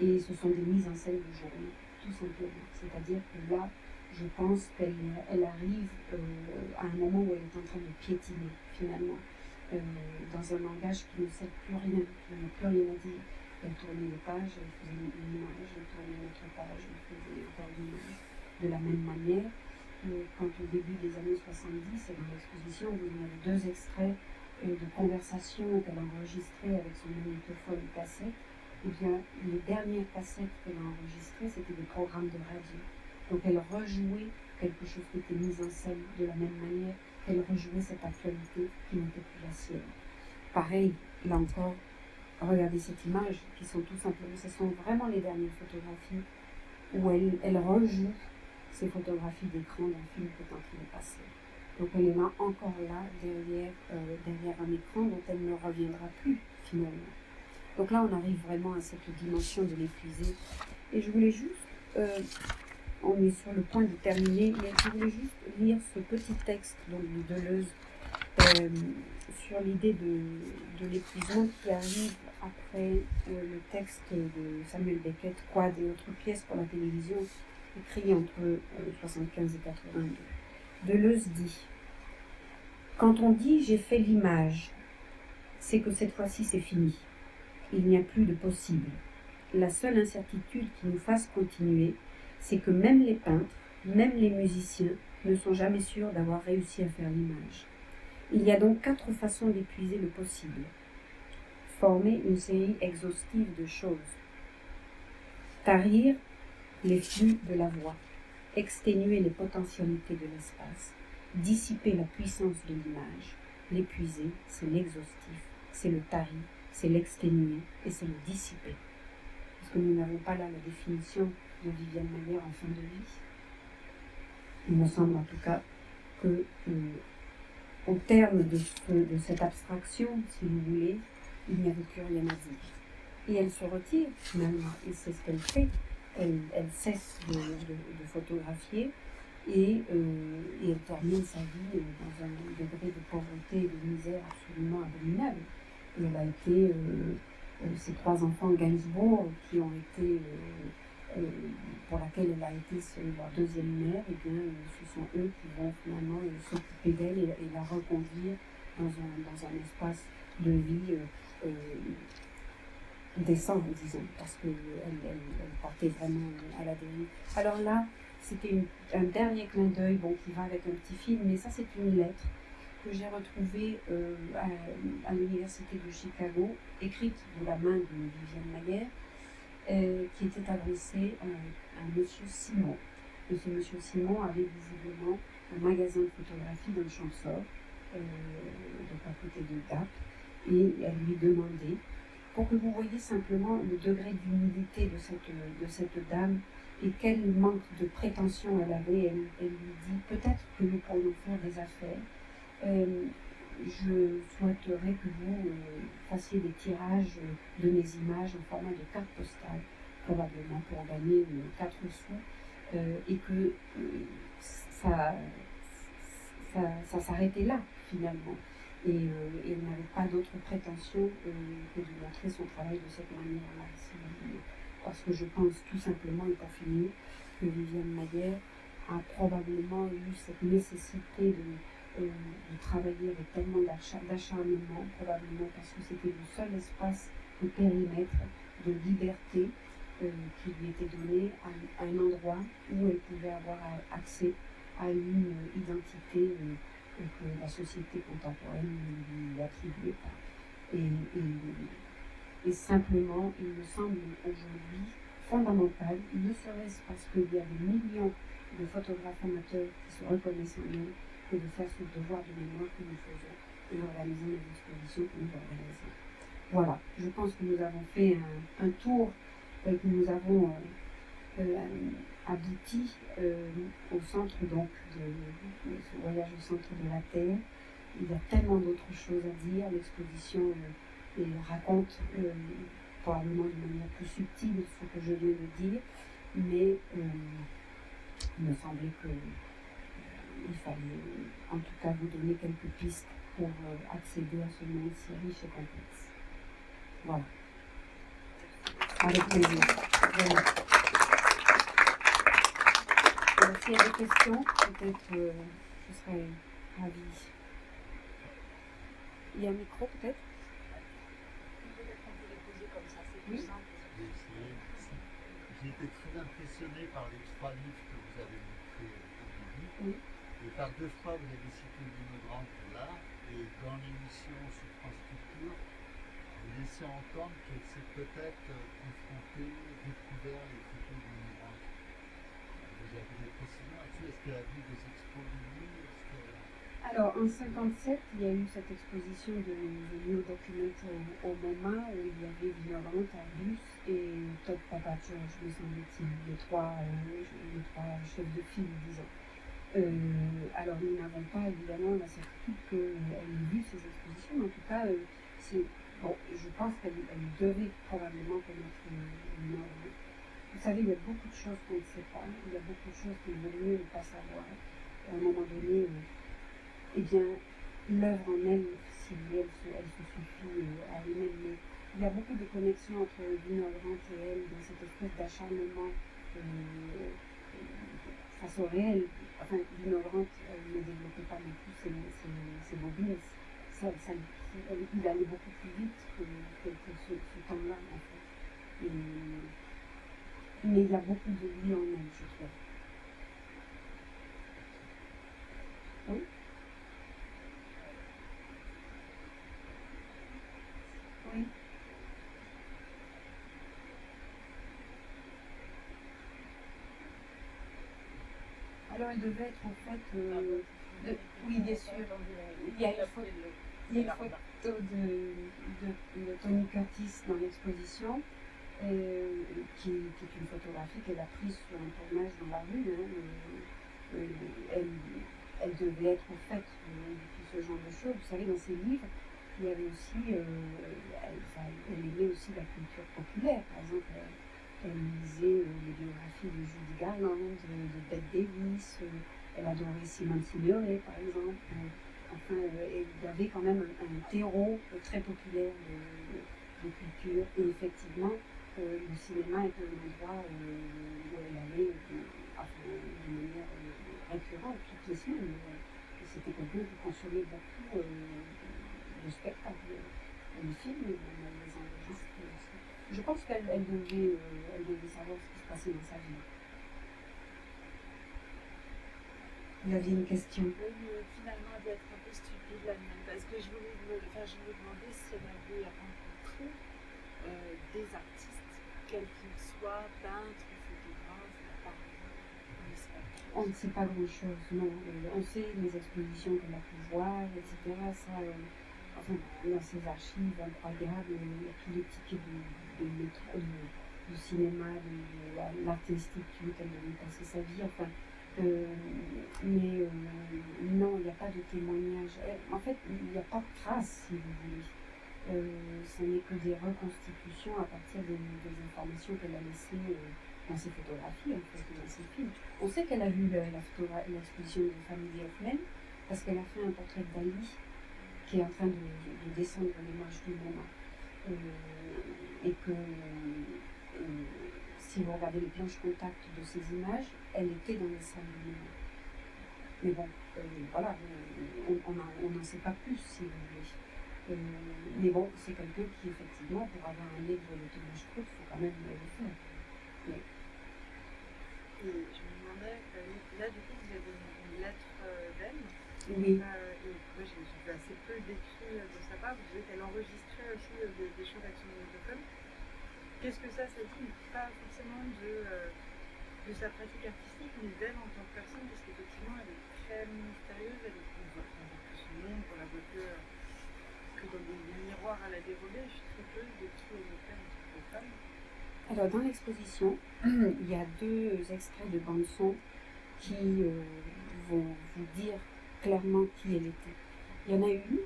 Et ce sont des mises en scène de journée, tout simplement. C'est-à-dire que là, je pense qu'elle elle arrive euh, à un moment où elle est en train de piétiner, finalement, euh, dans un langage qui ne sert plus rien, qui n'a plus rien à dire. Elle tournait les pages, elle faisait une image, elle tournait une autre page, elle faisait encore une image. De la même manière, quand au début des années 70, dans l'exposition, vous avez deux extraits euh, de conversations qu'elle a enregistrées avec son magnétophone cassette, et eh bien, les dernières cassettes qu'elle a enregistrées, c'était des programmes de radio. Donc elle rejouait quelque chose qui était mis en scène de la même manière qu'elle rejouait cette actualité qui n'était plus la sienne. Pareil, là encore, regardez cette image, qui sont tout simplement, ce sont vraiment les dernières photographies où elle, elle rejoue ces photographies d'écran d'un film que quand il est passé. Donc elle est encore là, derrière, euh, derrière un écran dont elle ne reviendra plus finalement. Donc là, on arrive vraiment à cette dimension de l'épuiser. Et je voulais juste, euh, on est sur le point de terminer, mais je voulais juste lire ce petit texte donc, de Deleuze euh, sur l'idée de, de l'épuisement qui arrive après le texte de Samuel Beckett, Quad et autres pièces pour la télévision, écrit entre 75 et 82. Deleuze dit Quand on dit j'ai fait l'image, c'est que cette fois-ci c'est fini. Il n'y a plus de possible. La seule incertitude qui nous fasse continuer, c'est que même les peintres, même les musiciens, ne sont jamais sûrs d'avoir réussi à faire l'image. Il y a donc quatre façons d'épuiser le possible. Former une série exhaustive de choses. Tarir les flux de la voix. Exténuer les potentialités de l'espace. Dissiper la puissance de l'image. L'épuiser, c'est l'exhaustif, c'est le tarir, c'est l'exténuer et c'est le dissiper. Parce que nous n'avons pas là la définition de Viviane Maillère en fin de vie. Il me semble en tout cas que euh, au terme de, de, cette abstraction, si vous voulez, il n'y avait plus rien à dire. Et elle se retire finalement, et c'est ce qu'elle fait. Elle, cesse de, photographier et, euh, et, elle termine sa vie euh, dans un degré de pauvreté et de misère absolument abominable. Et elle a été, euh, ses trois enfants Gainsbourg, qui ont été pour laquelle elle a été leur deuxième mère, et bien ce sont eux qui vont finalement s'occuper d'elle et, la reconduire dans un, dans un espace de vie décent, disons, parce qu'elle elle, elle partait vraiment à la dérive. Alors là, c'était un dernier clin d'œil bon, qui va avec un petit film, mais ça c'est une lettre que j'ai retrouvée euh, à, à l'université de Chicago, écrite de la main de Viviane Maguire, euh, qui était adressé à, à Monsieur Simon. Et ce Monsieur Simon avait visiblement un magasin de photographie dans le euh, donc à côté de Gap, et elle lui demandait, pour que vous voyez simplement le degré d'humilité de cette, de cette dame et quel manque de prétention elle avait, elle, lui dit peut-être que nous pourrions faire des affaires. Euh, je souhaiterais que vous euh, fassiez des tirages de mes images en format de carte postale, probablement pour gagner 4 sous, euh, et que euh, ça, ça s'arrêtait là, finalement. Et, et elle n'avait pas d'autre prétention que de montrer son travail de cette manière-là. Parce que je pense tout simplement, et pour finir, que Viviane Maillère a probablement eu cette nécessité de de travailler avec tellement d'acharnement, probablement parce que c'était le seul espace de périmètre de liberté euh, qui lui était donné à, un endroit où elle pouvait avoir accès à une identité euh, que la société contemporaine ne lui attribuait pas. Et, et, et, simplement, il me semble aujourd'hui fondamental, ne serait-ce parce qu'il y a des millions de photographes amateurs qui se reconnaissent en eux, que de faire ce devoir de mémoire que nous faisons et d'organiser les expositions que nous organisons. Voilà, je pense que nous avons fait un, tour, euh, que nous avons euh, euh, abouti euh, au centre donc de, ce voyage au centre de la Terre. Il y a tellement d'autres choses à dire. L'exposition euh, raconte euh, probablement de manière plus subtile ce que je viens de dire, mais il me semblait que il fallait en tout cas vous donner quelques pistes pour accéder à ce monde si riche et complexe. Voilà. Avec plaisir. S'il y a des questions, peut-être euh, je serais ravie. Il y a un micro peut-être? Oui. J'ai été très impressionné par les trois livres que vous avez montrés au début. Oui. Et par deux fois, vous avez cité Lino Grande pour l'art, et dans l'émission sur France Culture, vous laissez entendre qu'elle s'est peut-être confrontée, découvert les photos Alors, en 57, il y a eu cette exposition de, de au, au MoMA où il y avait Vignorant, Arbus et Todd Papacho, je me semble-t-il, les trois, euh, les trois chefs de file, disons. Euh, alors, nous n'avons pas évidemment la certitude qu'elle ait vu ces expositions, mais en tout cas, euh, bon, je pense qu'elle elle devait probablement connaître une. Vous savez, il y a beaucoup de choses qu'on ne sait pas, il y a beaucoup de choses qu'il vaut mieux ne pas savoir. À un moment donné, euh, eh bien, l'œuvre en elle, si elle se, elle se suffit euh, à elle-même, mais il y a beaucoup de connexions entre Vinogrand et elle dans cette espèce d'acharnement euh, face au réel. Enfin, Vinogrand euh, ne développait pas non plus ses, ses, bobines. Ça, il allait beaucoup plus vite que ce, ce temps-là, en fait. Et- mais il y a beaucoup de lui en elle, je trouve. Oui. Oui. Alors, elle devait être en fait. euh, de- oui, bien sûr. Il y a une photo, il y a une photo de, de, de Tony Curtis dans l'exposition, euh, qui, est une photographie qu'elle a prise sur un tournage dans la rue. hein, euh, euh, elle, devait être au fait de, de ce genre de choses. Vous savez, dans ses livres, il y avait aussi, euh, elle, aimait aussi la culture populaire. Par exemple, elle, elle lisait euh, les biographies de Judy Garland, de, de Bette Davis, euh, elle adorait Simone Signoret, par exemple. Euh, enfin, euh, il y avait quand même un, terreau euh, très populaire de, de culture. Et effectivement, le cinéma était un endroit euh, où elle allait euh, enfin, de manière euh, récurrente toutes les semaines. Euh, C'était quelqu'un qui consommait beaucoup euh, de, spectacles, euh, de films, les enregistrait aussi. Je pense qu'elle elle devait, euh, elle devait savoir ce qui se passait dans sa vie. Vous aviez une question Oui, mais finalement, elle doit être un peu stupide la mienne, parce que je voulais, me, enfin, je me demandais si elle avait rencontré euh, des artistes, exemple. Mais c'est pas trop. On ne sait pas grand-chose, non. Euh, on sait les expositions qu'elle a pu voir, etc. Ça, euh, enfin, dans ses archives incroyables, il y a tous les tickets de, de cinéma, de, de la- l'Art Institute, elle devait passer sa vie, enfin. euh, mais non, il n'y a pas de témoignage. En fait, il n'y a pas de traces, si vous voulez. Euh, ce n'est que des reconstitutions à partir des, informations qu'elle a laissées euh, dans ses photographies, en fait, dans ses films. On sait qu'elle a vu l'exposition de Family of Men parce qu'elle a fait un portrait Dali qui est en train de, de- de descendre les marches du moment. Euh, et que si vous regardez les planches contact de ces images, elle était dans les salles du moment. Mais bon, voilà, on, n'en sait pas plus si vous voulez. Euh, mais bon, c'est quelqu'un qui, effectivement, pour avoir un livre de Thomas Strauss, il faut quand même le faire. Et je me demandais, euh, là, du coup, vous avez une, une lettre euh, d'elle. Oui. Euh, et moi, j'ai vu assez peu d'écrits de sa part. Vous disiez qu'elle enregistrait aussi des, des choses avec son magnétophone. Qu'est-ce que ça, ça dit Pas forcément de, euh, de sa pratique artistique, mais d'elle en tant que personne, parce qu'effectivement, elle est très mystérieuse. Elle est, on voit que son nom, on la voit que, que dans à la dérobée. Je suis très de qui en tant que femme. Alors, dans l'exposition, il y a deux extraits de bande-son qui euh, vont vous dire clairement qui elle était. Il y en a une,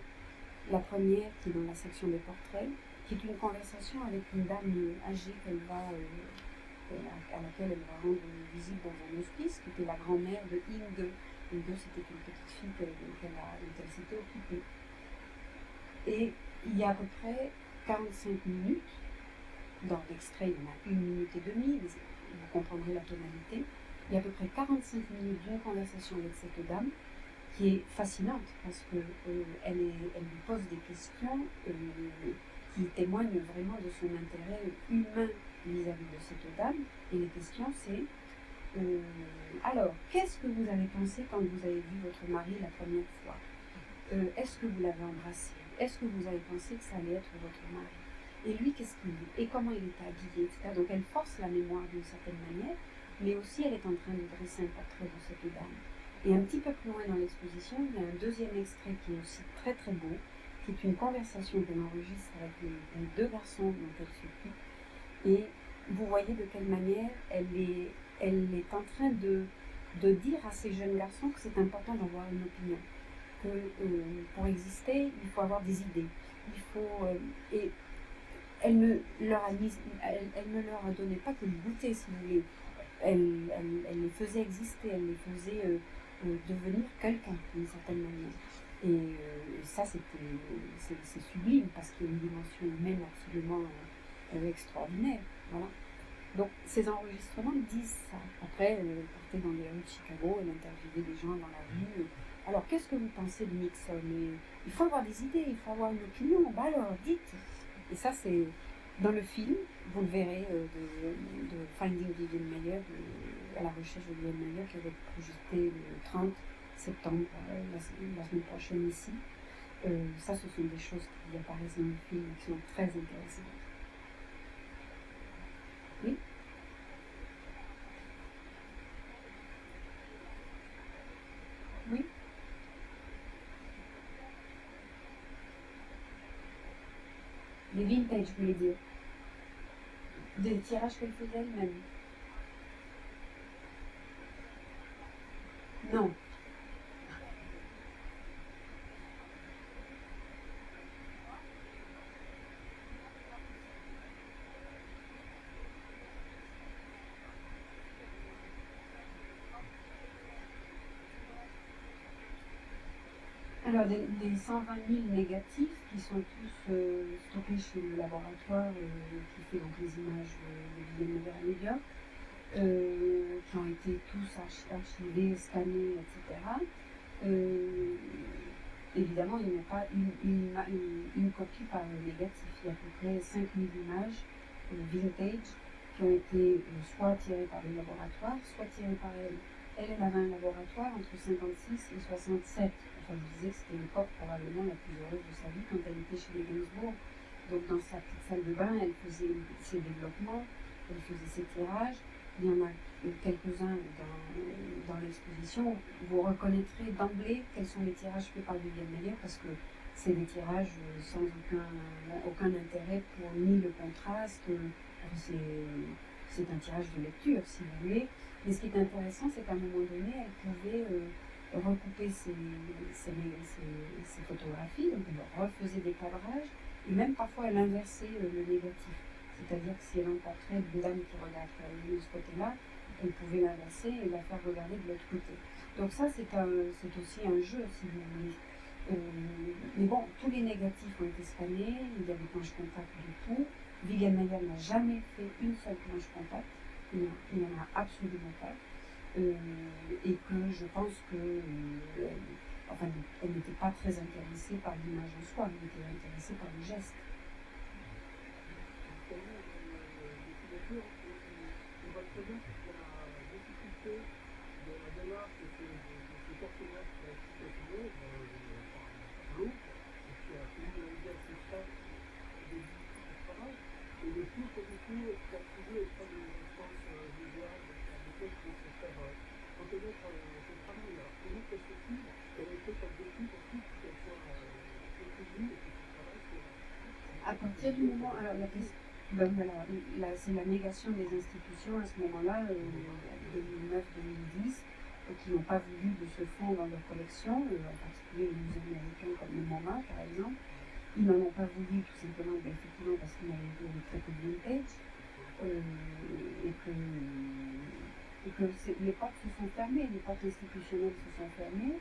la première qui est dans la section des portraits, qui est une conversation avec une dame euh, âgée qu'elle va, euh, à, laquelle elle va rendre visite dans un hospice, qui était la grand-mère de Inge. Inge, c'était une petite fille dont elle s'était occupée. Et il y a à peu près 45 minutes dans l'extrait, il y en a une minute et demie, vous comprendrez la tonalité. Il y a à peu près 45 minutes d'une conversation avec cette dame qui est fascinante parce que euh, elle lui pose des questions euh, qui témoignent vraiment de son intérêt humain vis-à-vis de cette dame. Et les questions, c'est euh, alors, qu'est-ce que vous avez pensé quand vous avez vu votre mari la première fois? Euh, Est-ce que vous l'avez embrassé? Est-ce que vous avez pensé que ça allait être votre mari? Et lui, qu'est-ce qu'il dit? Et comment il était habillé, etc. Donc elle force la mémoire d'une certaine manière. mais aussi elle est en train de dresser un portrait de cette dame. Et un petit peu plus loin dans l'exposition, il y a un deuxième extrait qui est aussi très très beau, qui est une conversation qu'elle enregistre avec deux garçons dont elle s'occupe. Et vous voyez de quelle manière elle est, elle est en train de, de dire à ces jeunes garçons que c'est important d'avoir une opinion, euh, pour exister, il faut avoir des idées. Il faut, euh, et elle ne, leur a mis, donné pas que le goûter, si vous voulez. Elle, les faisait exister, elle les faisait euh, devenir quelqu'un d'une certaine manière. Et, ça, c'était, c'est, sublime parce qu'il y a une dimension humaine absolument extraordinaire. Voilà. Donc ces enregistrements disent ça. Après, elle partait dans les rues de Chicago, elle interviewait des gens dans la rue. Alors qu'est-ce que vous pensez de Nixon? Il faut avoir des idées, il faut avoir une opinion. Bah alors, dites. Et ça, c'est dans le film, vous le verrez, euh, de, Finding Vivian Mayer, à la recherche de Vivian Mayer, qui va être projeté le 30 septembre, euh, la, la semaine prochaine ici. Euh, ça, ce sont des choses qui apparaissent dans le film et qui sont très intéressantes. Oui? Oui? Les vintage, je voulais dire. Des tirages qu'elle faisait elle-même. Non. Alors, des, des 120 000 négatifs qui sont tous euh, stockés chez le laboratoire euh, qui fait donc les images euh, de Vivienne à qui ont été tous archi- archivés, scannés, etc. Évidemment, il n'y a pas une, copie par négatif. Il y a à peu près 5000 images euh, vintage qui ont été soit tirées par le laboratoire, soit tirées par elle. Elle, elle avait un laboratoire entre 56 et 67. Enfin, je disais que c'était l'époque probablement la plus heureuse de sa vie quand elle était chez les Gainsbourg. Donc, dans sa petite salle de bain, elle faisait ses développements, elle faisait ses tirages. Il y en a quelques-uns dans, l'exposition. Vous reconnaîtrez d'emblée quels sont les tirages faits par Viviane Meyer parce que c'est des tirages sans aucun, intérêt pour ni le contraste. c'est un tirage de lecture, si vous voulez. Mais ce qui est intéressant, c'est qu'à un moment donné, elle pouvait euh, recouper ses, photographies, donc elle refaisait des cadrages, et même parfois elle inversait le négatif. C'est-à-dire que si elle a un portrait qui regarde euh, de ce côté-là, elle pouvait l'inverser et la faire regarder de l'autre côté. Donc ça, c'est, aussi un jeu, si. Euh, mais bon, tous les négatifs ont été scannés, il y a des planches contacts de tout. Viviane Mayer n'a jamais fait une seule planche contact, il n'y en a absolument pas. Euh, et que je pense que, euh, enfin, elle n'était pas très intéressée par l'image en soi, elle était intéressée par le geste. On voit très bien toute la difficulté de la démarche de ces, de ces partenaires qui ont expliqué dans l'eau, et qui a tenu à aider à ses frères des du travail, et le plus compliqué qui a trouvé auprès des instances visuelles, à l'époque pour se faire euh, reconnaître euh, ce travail. Alors, comment ça se fait Quel a été ton objectif ensuite qu'elle soit euh, reconnue et que ce travail soit. À alors la c'est la négation des institutions à ce moment-là, euh, 2009-2010, euh, qui n'ont pas voulu de ce fonds dans leur collection, euh, en particulier les musées américains comme le MoMA par exemple. Ils n'en ont pas voulu tout simplement, ben, effectivement, parce qu'il y avait il y avait très peu de euh, et que, et que les portes se sont fermées, les portes institutionnelles se sont fermées.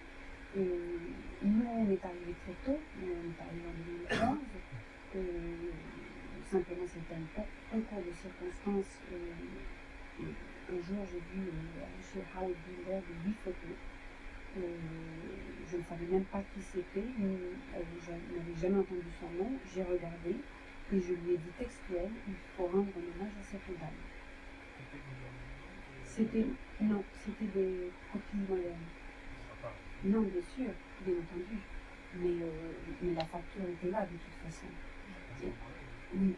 Euh, nous, on est arrivé très tôt, on est arrivé en 2011. Euh, simplement, c'était un co- concours de circonstances. Euh, un jour, j'ai vu euh, chez Howard Gilbert huit photos. Je ne savais même pas qui c'était, je n'avais jamais entendu son nom. J'ai regardé et je lui ai dit textuel il faut rendre un hommage à cette dame. C'était, non, c'était des copies modernes. Non, bien sûr, bien entendu. Mais, mais la facture était là de toute façon. Oui.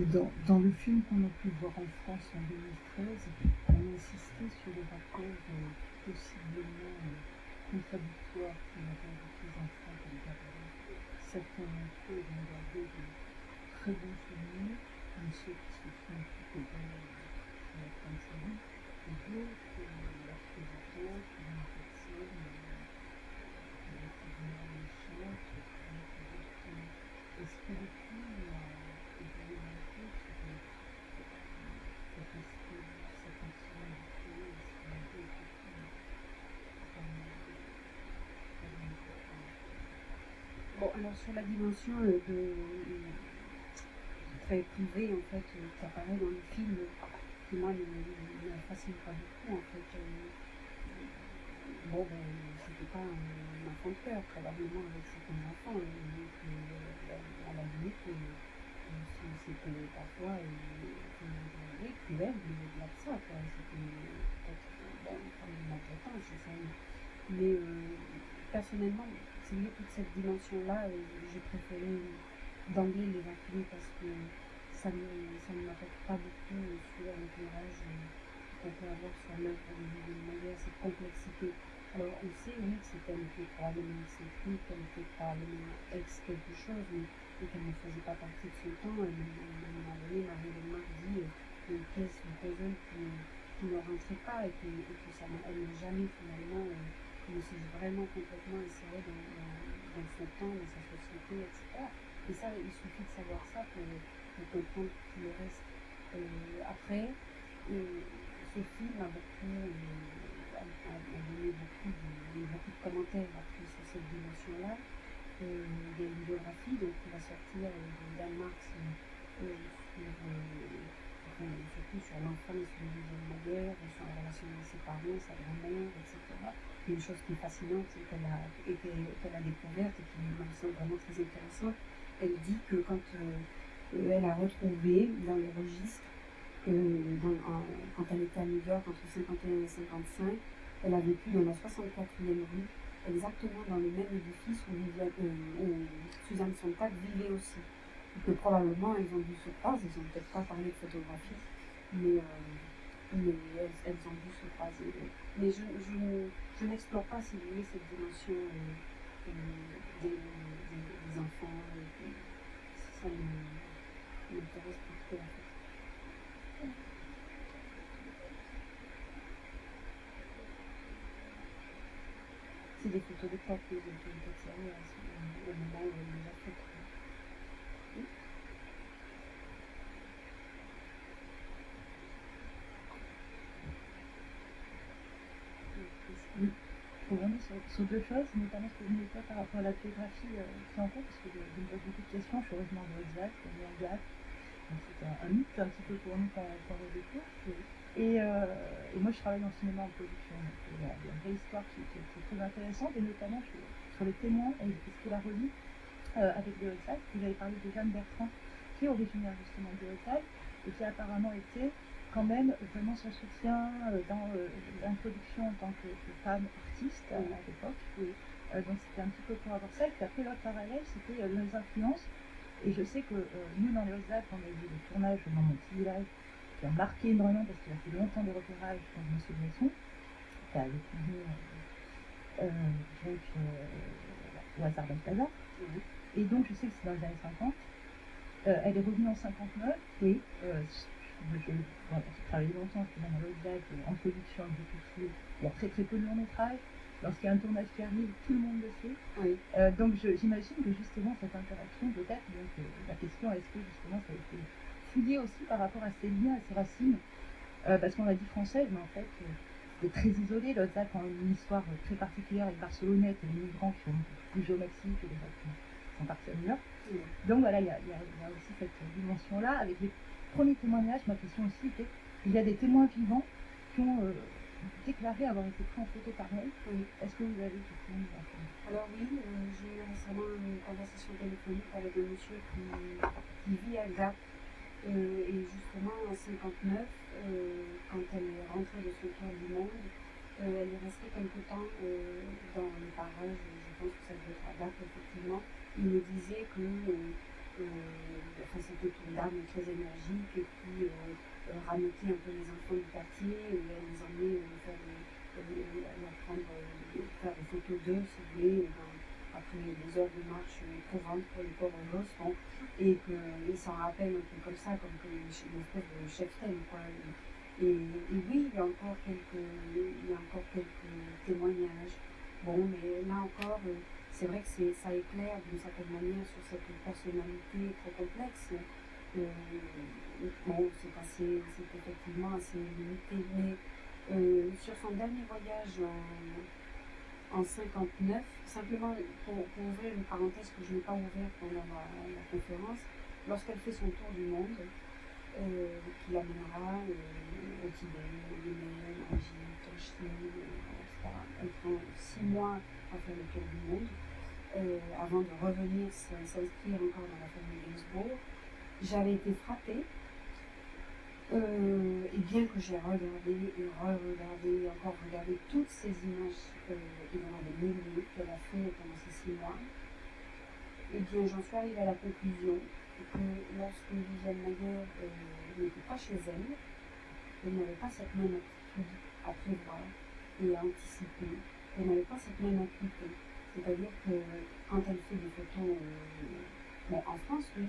Et Dans, dans le film qu'on a pu voir en France en 2013, on a insisté sur le rapport euh, possiblement euh, contradictoire qu'on avait avec les enfants comme Gabriel. Certains d'entre eux vont de très bons souvenirs, comme ceux qui se sont petit peu dans la fin de une personne relativement méchante. Est-ce le film a évolué un peu sur euh, cet aspect, cette sensibilité, est-ce qu'il a été effectivement vraiment vraiment important Bon, alors sur la dimension euh, de, euh, très privée, en fait, euh, qui apparaît dans le film, qui moi ne me fascine pas beaucoup, en fait. bon, ben, c'était pas un, enfant de cœur, probablement avec certains enfants, donc, à la limite, c'était parfois, oui, cruel, au-delà de ça, quoi, c'était peut-être, bon, de maltraitance, je sais, mais personnellement, toute cette dimension-là, euh, j'ai préféré d'emblée l'évacuer parce que ça ne, ça ne m'apporte pas beaucoup euh, sur l'éclairage euh, qu'on peut avoir sur l'œuvre de Viviane Maillard, cette complexité. Alors on sait, oui, que c'est elle qui est probablement excentrique, qu'elle était probablement ex quelque chose, mais qu'elle ne faisait pas partie de son temps. Et à un moment donné, Marie-Hélène Marc dit euh, une pièce du puzzle qui, ne rentrait pas et que, et que ça elle n'a jamais finalement euh, me suis vraiment complètement insérée dans, son temps, dans sa société, etc. Et ça, il suffit de savoir ça pour, comprendre tout le reste. Euh, après, euh, ce film a beaucoup, euh, a, donné beaucoup de, beaucoup de commentaires sur cette dimension-là. Il y a une biographie donc, qui va sortir de Dan Marx euh, euh, sur, enfin, surtout sur de Viviane Maguire, sur la relation avec ses parents, sa grand-mère, etc. Et une chose qui est fascinante, c'est qu'elle a, découverte et qui me semble vraiment très intéressante, elle dit que quand euh, euh, elle a retrouvé dans les registres, en- quand elle était à New York entre 51 et 55, elle a vécu dans la 64e rue, exactement dans le même édifice où Suzanne Sontag vivait aussi. Et que probablement elles ont dû se croiser, ils n'ont peut-être pas parlé de photographie, mais, euh, mais elles, elles ont dû se croiser. Mais je, je, n'explore pas, si vous voulez, cette dimension euh, euh, des, des, des enfants. euh, ça m'intéresse pas trop en fait. C'est des photos d'époque, oui, de de- au moment où les. quoi. Oui. Oui, Pour revenir sur, deux choses, notamment ce que venez de dire par rapport à la biographie euh, qui est en cours, parce que je, je me beaucoup de questions, je suis originaire de Exact, donc c'était un, mythe un petit peu pour nous quand, quand on découvre. Et, euh, et moi je travaille en cinéma en production, donc euh, il y a une vraie histoire qui, qui- qui est très intéressante, et notamment sur, les témoins et ce qu'il a relie avec de. Vous avez parlé de Jeanne Bertrand, qui est originaire justement de Exact, et qui a apparemment été quand même vraiment son soutien euh, dans euh, l'introduction en tant que, femme artiste euh, à l'époque. Oui. Euh, donc c'était un petit peu pour avoir ça. Et puis après l'autre parallèle, c'était euh, les influences. Et je sais que euh, nous dans les Hautes-Alpes, on a eu des tournages dans mon petit village qui a marqué énormément parce qu'il a fait longtemps de repérage dans Monsieur Bresson, qui a épousé euh, euh, donc, euh, au hasard d'Alcazar. Oui. Et donc je sais que c'est dans les années 50. Euh, elle est revenue en 59 et je, je, j'ai travaillé longtemps, même à l'Aude en production exécutive. Il y a très très peu de long métrage. Lorsqu'il y a un tournage qui arrive, tout le monde le sait. Oui. Euh, donc je- j'imagine que justement cette interaction, peut-être, euh, la question est-ce que justement ça a été fouillé aussi par rapport à ses liens, à ses racines? Euh, Parce qu'on l'a dit française, mais en fait, euh, c'est très isolé. L'Alsace a une histoire très particulière avec Barcelonnette et les migrants qui ont bougé au Mexique et les autres qui sont partis à New York. Oui. Donc voilà, il y a, a- y a aussi cette dimension-là. Avec les premiers témoignages, ma question aussi était il y a des témoins vivants qui ont euh, déclaré avoir été pris en photo par elle. Oui. Est-ce que vous avez infos Alors oui, euh, j'ai eu récemment une conversation téléphonique avec un monsieur qui, qui vit à Gap Euh, et justement, en 59, euh, quand elle est rentrée de son tour du monde, elle est restée quelque temps dans les parages, je pense que ça devait être à Bac, effectivement. Il me disait que enfin, c'était une dame très énergique et qui euh, euh, rameutait un peu les enfants du quartier, les emmenait euh, faire, des, euh, prendre, euh, faire des photos d'eux, si vous voulez, dans- après des heures de marche éprouvantes pour les pauvres gosses, bon, et qu'il s'en rappelle un peu comme ça, comme que une espèce de chef-thème, quoi. Et, et oui, il y a encore quelques, il y a encore quelques témoignages. Bon, mais là encore, euh, c'est vrai que ça éclaire d'une certaine manière sur cette personnalité très complexe. Euh, bon, c'est assez, c'est effectivement assez limité, mais euh, sur son dernier voyage en, en 59, simplement pour, ouvrir une parenthèse que je n'ai pas ouverte pendant la, conférence, lorsqu'elle fait son tour du monde, euh, qui l'amènera euh, au Tibet, au Yémen, en Chine, euh, etc. Elle prend six mois à faire le tour du monde euh, avant de revenir s'inscrire encore dans la famille Gainsbourg. J'avais été frappée, euh, et bien que j'ai regardé et re-regardé, encore regardé toutes ces images, euh, il y en qu'elle a fait pendant ces six mois, et bien j'en suis arrivée à la conclusion que lorsque Viviane Mayer euh, n'était pas chez elle, elle n'avait pas cette même attitude à prévoir et à anticiper. Elle n'avait pas cette même acuité. C'est-à-dire que quand elle fait des photos, euh, en France, oui,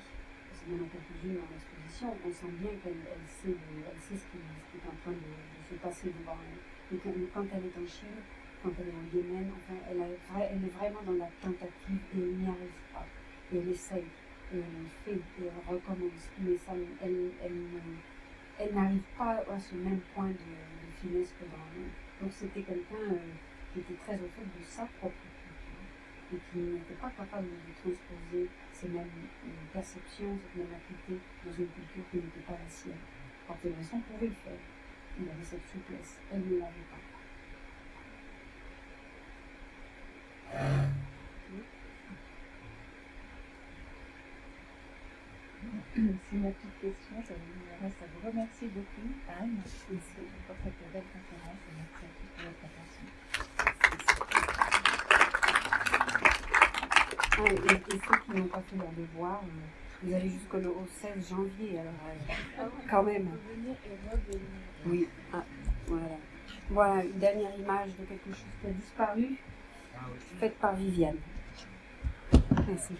parce qu'il y en a quelques-unes dans l'exposition, on sent bien qu'elle elle sait, sait ce, qui, est en train de, se passer devant elle. Et mais quand elle est en Chine, quand elle est au Yémen, enfin, elle, est vraiment dans la tentative et elle n'y arrive pas. Elle essaye, elle fait, elle recommence. Mais ça, elle, elle, n'arrive pas à ce même point de, finesse que dans. Donc c'était quelqu'un euh, qui était très au fait de sa propre et qui n'était pas capable de transposer ces mêmes euh, perceptions, cette même acuité dans une culture qui n'était pas la sienne. Quand Vincent pouvait le faire, il avait cette souplesse, elle ne l'avait pas. C'est ma petite question. Ça reste à vous remercier beaucoup, Anne, pour cette belle conférence merci à tous pour votre attention. Ah, et, et ceux qui n'ont pas fait leur devoir, euh, vous allez jusqu'au au 16 janvier, alors euh, quand même. Oui, ah, voilà. Voilà une dernière image de quelque chose qui a disparu, Ah faite par Viviane. Merci.